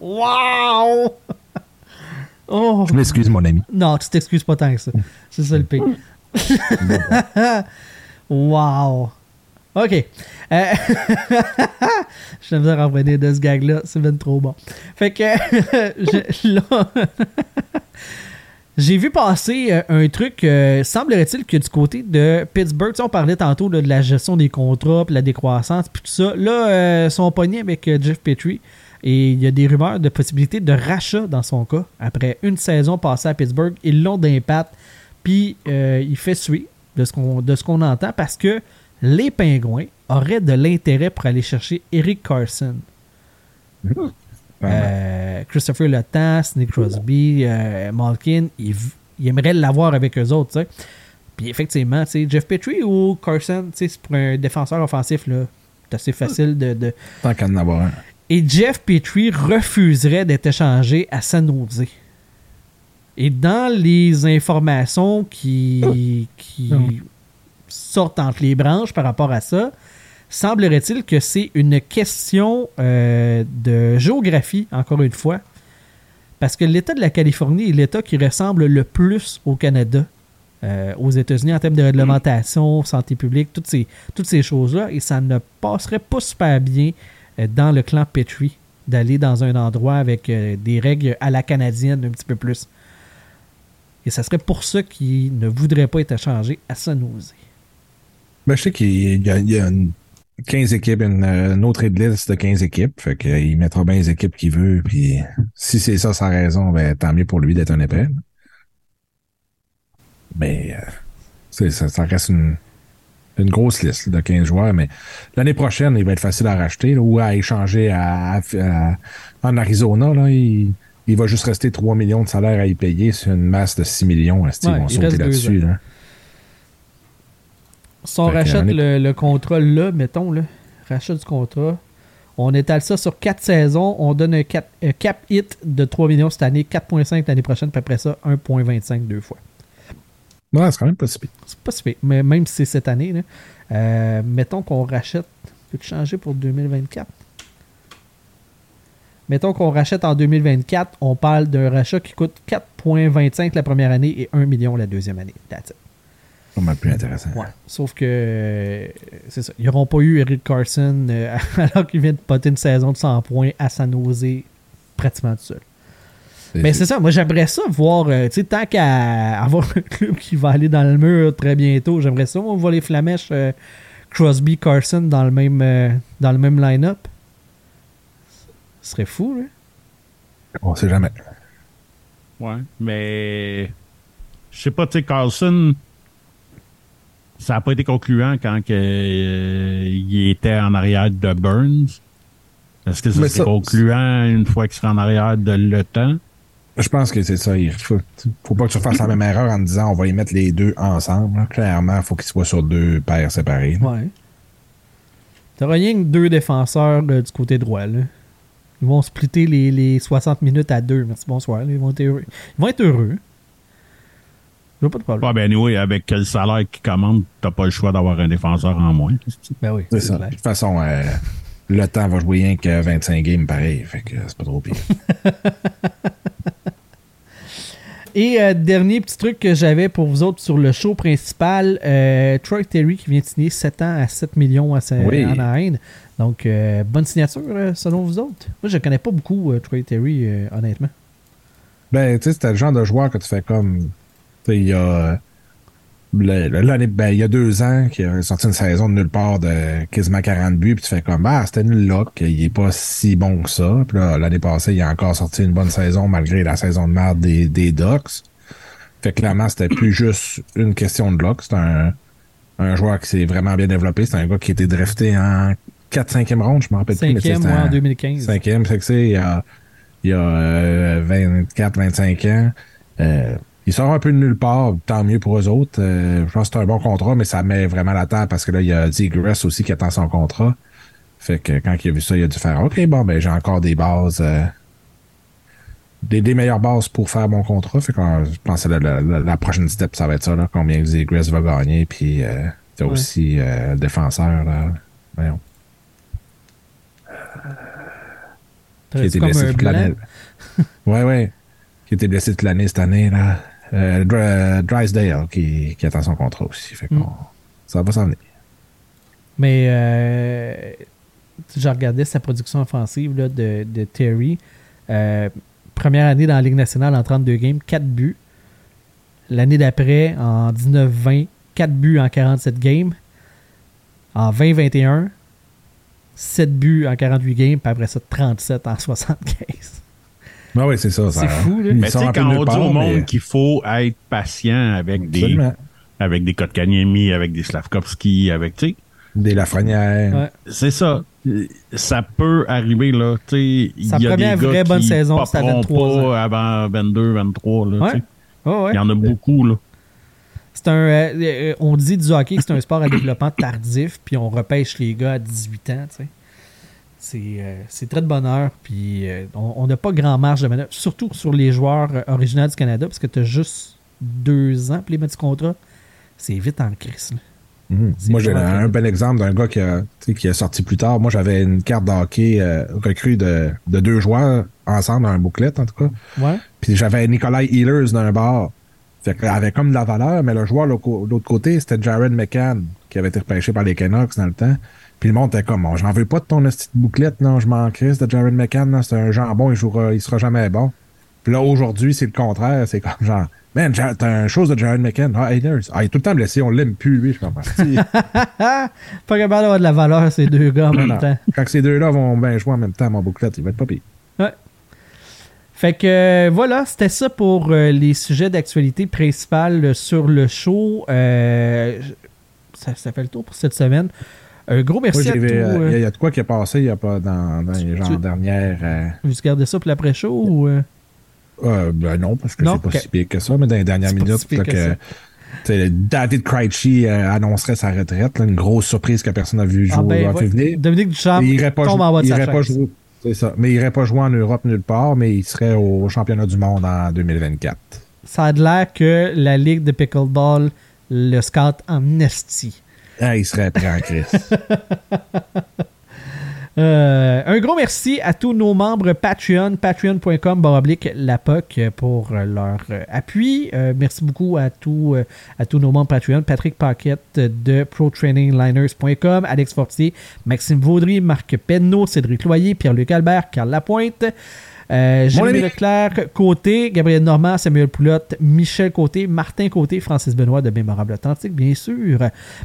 Wow! Oh! Je m'excuse, mon ami. Non, tu t'excuses pas tant que ça. C'est ça le pire. wow. OK. Euh, je vais me revenir de ce gag-là. C'est bien trop bon. Fait que là, j'ai vu passer euh, un truc. euh, semblerait-il que du côté de Pittsburgh, tu sais, on parlait tantôt là, de la gestion des contrats, puis la décroissance, puis tout ça. Là, euh, ils sont pognés avec euh, Jeff Petrie. Et il y a des rumeurs de possibilité de rachat dans son cas. Après une saison passée à Pittsburgh, ils l'ont d'impact. Puis euh, il fait suivre de ce qu'on entend parce que les Pingouins auraient de l'intérêt pour aller chercher Eric Carson. Euh, Christopher Letang, Nick Crosby, euh, Malkin, ils, aimeraient l'avoir avec eux autres. Puis effectivement, Jeff Petrie ou Carson, c'est pour un défenseur offensif, là, c'est assez facile de, de- Tant qu'à en avoir un. Et Jeff Petrie refuserait d'être échangé à San Jose. Et dans les informations qui, qui sortent entre les branches par rapport à ça, semblerait-il que c'est une question euh, de géographie, encore une fois. Parce que l'État de la Californie est l'État qui ressemble le plus au Canada, euh, aux États-Unis en termes de réglementation, santé publique, toutes ces, toutes ces choses-là. Et ça ne passerait pas super bien dans le clan Petrie d'aller dans un endroit avec euh, des règles à la canadienne un petit peu plus. Et ça serait pour ça qu'il ne voudrait pas être échangé à San. Ben, je sais qu'il y a, une 15 équipes, une, autre liste de 15 équipes. Fait qu'il mettra bien les équipes qu'il veut. Puis si c'est ça sa raison, ben, tant mieux pour lui d'être un épais. Mais euh, ça, ça reste une, une grosse liste de 15 joueurs. Mais l'année prochaine, il va être facile à racheter là, ou à échanger à, à- en Arizona. Là, il, il va juste rester 3 millions de salaire à y payer sur une masse de 6 millions. Est-ce qu'ils Ouais, vont il sauter là-dessus? Là? Si on Fait rachète le, le contrat là, mettons, là, rachat du contrat, on étale ça sur 4 saisons, on donne un un cap hit de 3 millions cette année, 4.5 l'année prochaine, puis après ça, 1.25 deux fois. Ouais, c'est quand même pas si pire. C'est pas si pire, mais même si c'est cette année, là, euh, mettons qu'on rachète, peut changer pour 2024. Mettons qu'on rachète en 2024, on parle d'un rachat qui coûte 4.25 la première année et 1 million la deuxième année. That's it. Mal plus intéressant. Ouais. Sauf que euh, c'est ça. Ils n'auront pas eu Eric Carson euh, alors qu'il vient de poter une saison de 100 points à San Jose pratiquement tout seul. Mais c'est ça, moi j'aimerais ça voir, euh, tu sais, tant qu'à avoir un club qui va aller dans le mur très bientôt, j'aimerais ça on voir les flamèches euh, Crosby Carson dans le même euh, dans le même line-up. Ce serait fou, là. On sait jamais. Ouais, mais je sais pas, tu sais, Carlson, ça n'a pas été concluant quand que, euh, il était en arrière de Burns. Est-ce que ça serait concluant une fois qu'il sera en arrière de Le Temps? Je pense que c'est ça. Il faut, faut pas que tu fasses la même erreur en disant on va y mettre les deux ensemble. Clairement, il faut qu'ils soient sur deux paires séparées. là. Ouais. T'auras rien que deux défenseurs euh, du côté droit, là. Ils vont splitter les, les 60 minutes à deux. Merci, bonsoir. là. Ils vont être heureux. Ils vont être heureux. J'ai pas de problème. Ouais, ben, anyway, avec quel salaire qu'il commande, t'as pas le choix d'avoir un défenseur en moins. Ben oui, C'est c'est ça. clair. De toute façon, euh, le temps va jouer rien que 25 games pareil. Fait que c'est pas trop pire. Et euh, dernier petit truc que j'avais pour vous autres sur le show principal, euh, Troy Terry qui vient de signer 7 ans à 7 millions à Sa- Oui. Anaheim. Donc, euh, bonne signature selon vous autres. Moi, je connais pas beaucoup Troy Terry, honnêtement. ben, tu sais, c'était le genre de joueur que tu fais comme. Tu sais, il y a. L'année, ben, il y a deux ans, qui a sorti une saison de nulle part de quasiment 40 buts, puis tu fais comme, ah, c'était nul là, qu'il est pas si bon que ça. Puis là, l'année passée, il a encore sorti une bonne saison malgré la saison de merde des, des Ducks. Fait que clairement, c'était plus juste une question de luck. C'est un, un joueur qui s'est vraiment bien développé. C'est un gars qui a été drafté en 4-5e ronde, je me rappelle plus. mais Cinquième, c'était moi, en en- 2015. Cinquième, c'est que c'est, il y a, il y a euh, 24, 25 ans. Euh, il sort un peu de nulle part, tant mieux pour eux autres. Euh, je pense que c'est un bon contrat, mais ça met vraiment la table parce que là, il y a Zegras aussi qui attend son contrat. Fait que quand il a vu ça, il a dû faire OK, bon, ben j'ai encore des bases. euh, des, des meilleures bases pour faire mon contrat. Fait que euh, je pense que la, la- la- la prochaine step, ça va être ça, là, combien Zegras va gagner. Puis euh, t'as Ouais. aussi euh, défenseur, là. Voyons. qui a été blessé toute l'année. ouais, ouais. Qui a été blessé toute l'année cette année, là. Euh, Dr- Drysdale qui, qui attend son contrat aussi. Fait Mm. Ça va s'en venir. Mais euh, je regardais sa production offensive là, de, de Terry. Euh, première année dans la Ligue nationale en 32 games, 4 buts. L'année d'après, en 19-20, 4 buts en 47 games. En 20-21, 7 buts en 48 games, puis après ça, 37 en 75. Ah oui, c'est ça. ça- C'est fou, là. Mais tu sais, quand on dit au monde mais- qu'il faut être patient avec des, avec des Kotkaniemi, avec des Slavkovski, avec, tu sais, Des Lafrenière. Ouais. c'est ça. Ça peut arriver, là. Tu sais, il Sa y a première des gars vraie bonne qui saison, c'était à popperont 23 ans. pas avant 22, 23, là. Ouais. tu sais. Ouais, ouais. Il y en a beaucoup, là. C'est un. euh, euh, on dit du hockey que c'est un sport à développement tardif, puis on repêche les gars à 18 ans, tu sais. C'est euh, c'est très de bonheur, puis euh, on n'a pas grand marge de manœuvre, surtout sur les joueurs euh, originaires du Canada, parce que tu as juste deux ans pour les mettre du contrat. C'est vite en crise. C'est Moi, j'ai un bel exemple d'un gars qui a, qui est sorti plus tard. Moi, j'avais une carte de hockey euh, recrue de, de deux joueurs ensemble dans un bouclette, en tout cas. Ouais. Puis j'avais Nikolai Healers d'un bar. Fait qu'elle avait comme de la valeur, mais le joueur de l'autre côté, c'était Jared McCann, qui avait été repêché par les Canucks dans le temps. Puis le monde était comme, Oh, j'en veux pas de ton petite bouclette, non, je m'en crisse de Jared McCann, c'est un jambon, il jouera, il sera jamais bon. Puis là, aujourd'hui, c'est le contraire, c'est comme genre, man, t'as une chose de Jared McCann, ah, ah, il est tout le temps blessé, on l'aime plus, lui, je comprends. Pas capable d'avoir de la valeur, ces deux gars en même Non. temps. Quand ces deux-là vont bien jouer en même temps, mon bouclette, il va être pas pire. Fait que euh, voilà, c'était ça pour euh, les sujets d'actualité principales sur le show. Euh, ça, ça fait le tour pour cette semaine. Un gros Moi, merci à tous. euh, il y, a- euh, il y a de quoi qui est passé, il y a pas dans, dans les Tu- dernières. euh, Vous gardez ça pour l'après-show ou. euh? Euh, ben non, parce que c'est pas si pire que ça, mais dans les dernières minutes, si pire là, que David Krejci euh, annoncerait sa retraite, là, une grosse surprise que personne n'a vu jouer Ah ben, ouais. fait venir. Dominique Duchamp Il irait pas, tombe en bas de il sa irait pas chaise. jouer. C'est ça. Mais il irait pas jouer en Europe nulle part, mais il serait au championnat du monde en 2024. Ça a de l'air que la Ligue de Pickleball le scout en esti. Ah, il serait prêt crise. Euh, un gros merci à tous nos membres Patreon, patreon.com baroblique POC pour leur appui. Euh, merci beaucoup à, tous euh, à tous nos membres Patreon. Patrick Paquette de ProTrainingLiners.com, Alex Fortier, Maxime Vaudry, Marc Penneau, Cédric Loyer, Pierre-Luc Albert, Carl Lapointe. Euh, Jérémy. Leclerc, Côté, Gabriel Normand, Samuel Poulotte, Michel Côté, Martin Côté, Francis Benoît de Mémorable Authentique, bien sûr,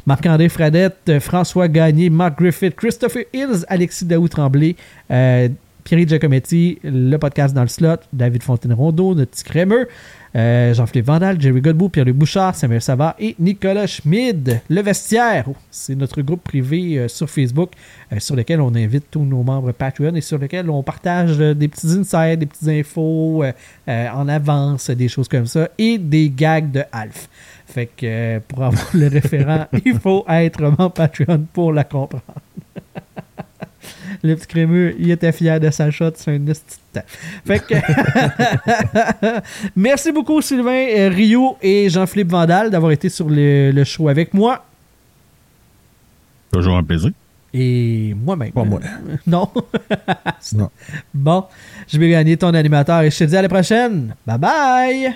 Marc-André Fradette, François Gagné, Mark Griffith, Christopher Hills, Alexis Daou Tremblay, euh, Pierre Giacometti, le podcast dans le slot, David Fontaine-Rondeau, notre petit crémeux, euh, Jean-Philippe Vandal, Jerry Godbout, Pierre-Luc Bouchard, Samuel Savard et Nicolas Schmid. Le vestiaire, oh, c'est notre groupe privé euh, sur Facebook euh, sur lequel on invite tous nos membres Patreon et sur lequel on partage des petits insights, des petites infos en avance, des choses comme ça et des gags de Alf. Fait que pour avoir le référent, il faut être membre Patreon pour la comprendre. Le petit crémeux, il était fier de sa shot, c'est un temps. Fait que. Merci beaucoup, Sylvain euh, Rio et Jean-Philippe Vandal, d'avoir été sur le, le show avec moi Toujours un plaisir. et moi-même. Pas moi. Non. Non. Bon, je vais gagner ton animateur et je te dis à la prochaine. Bye bye!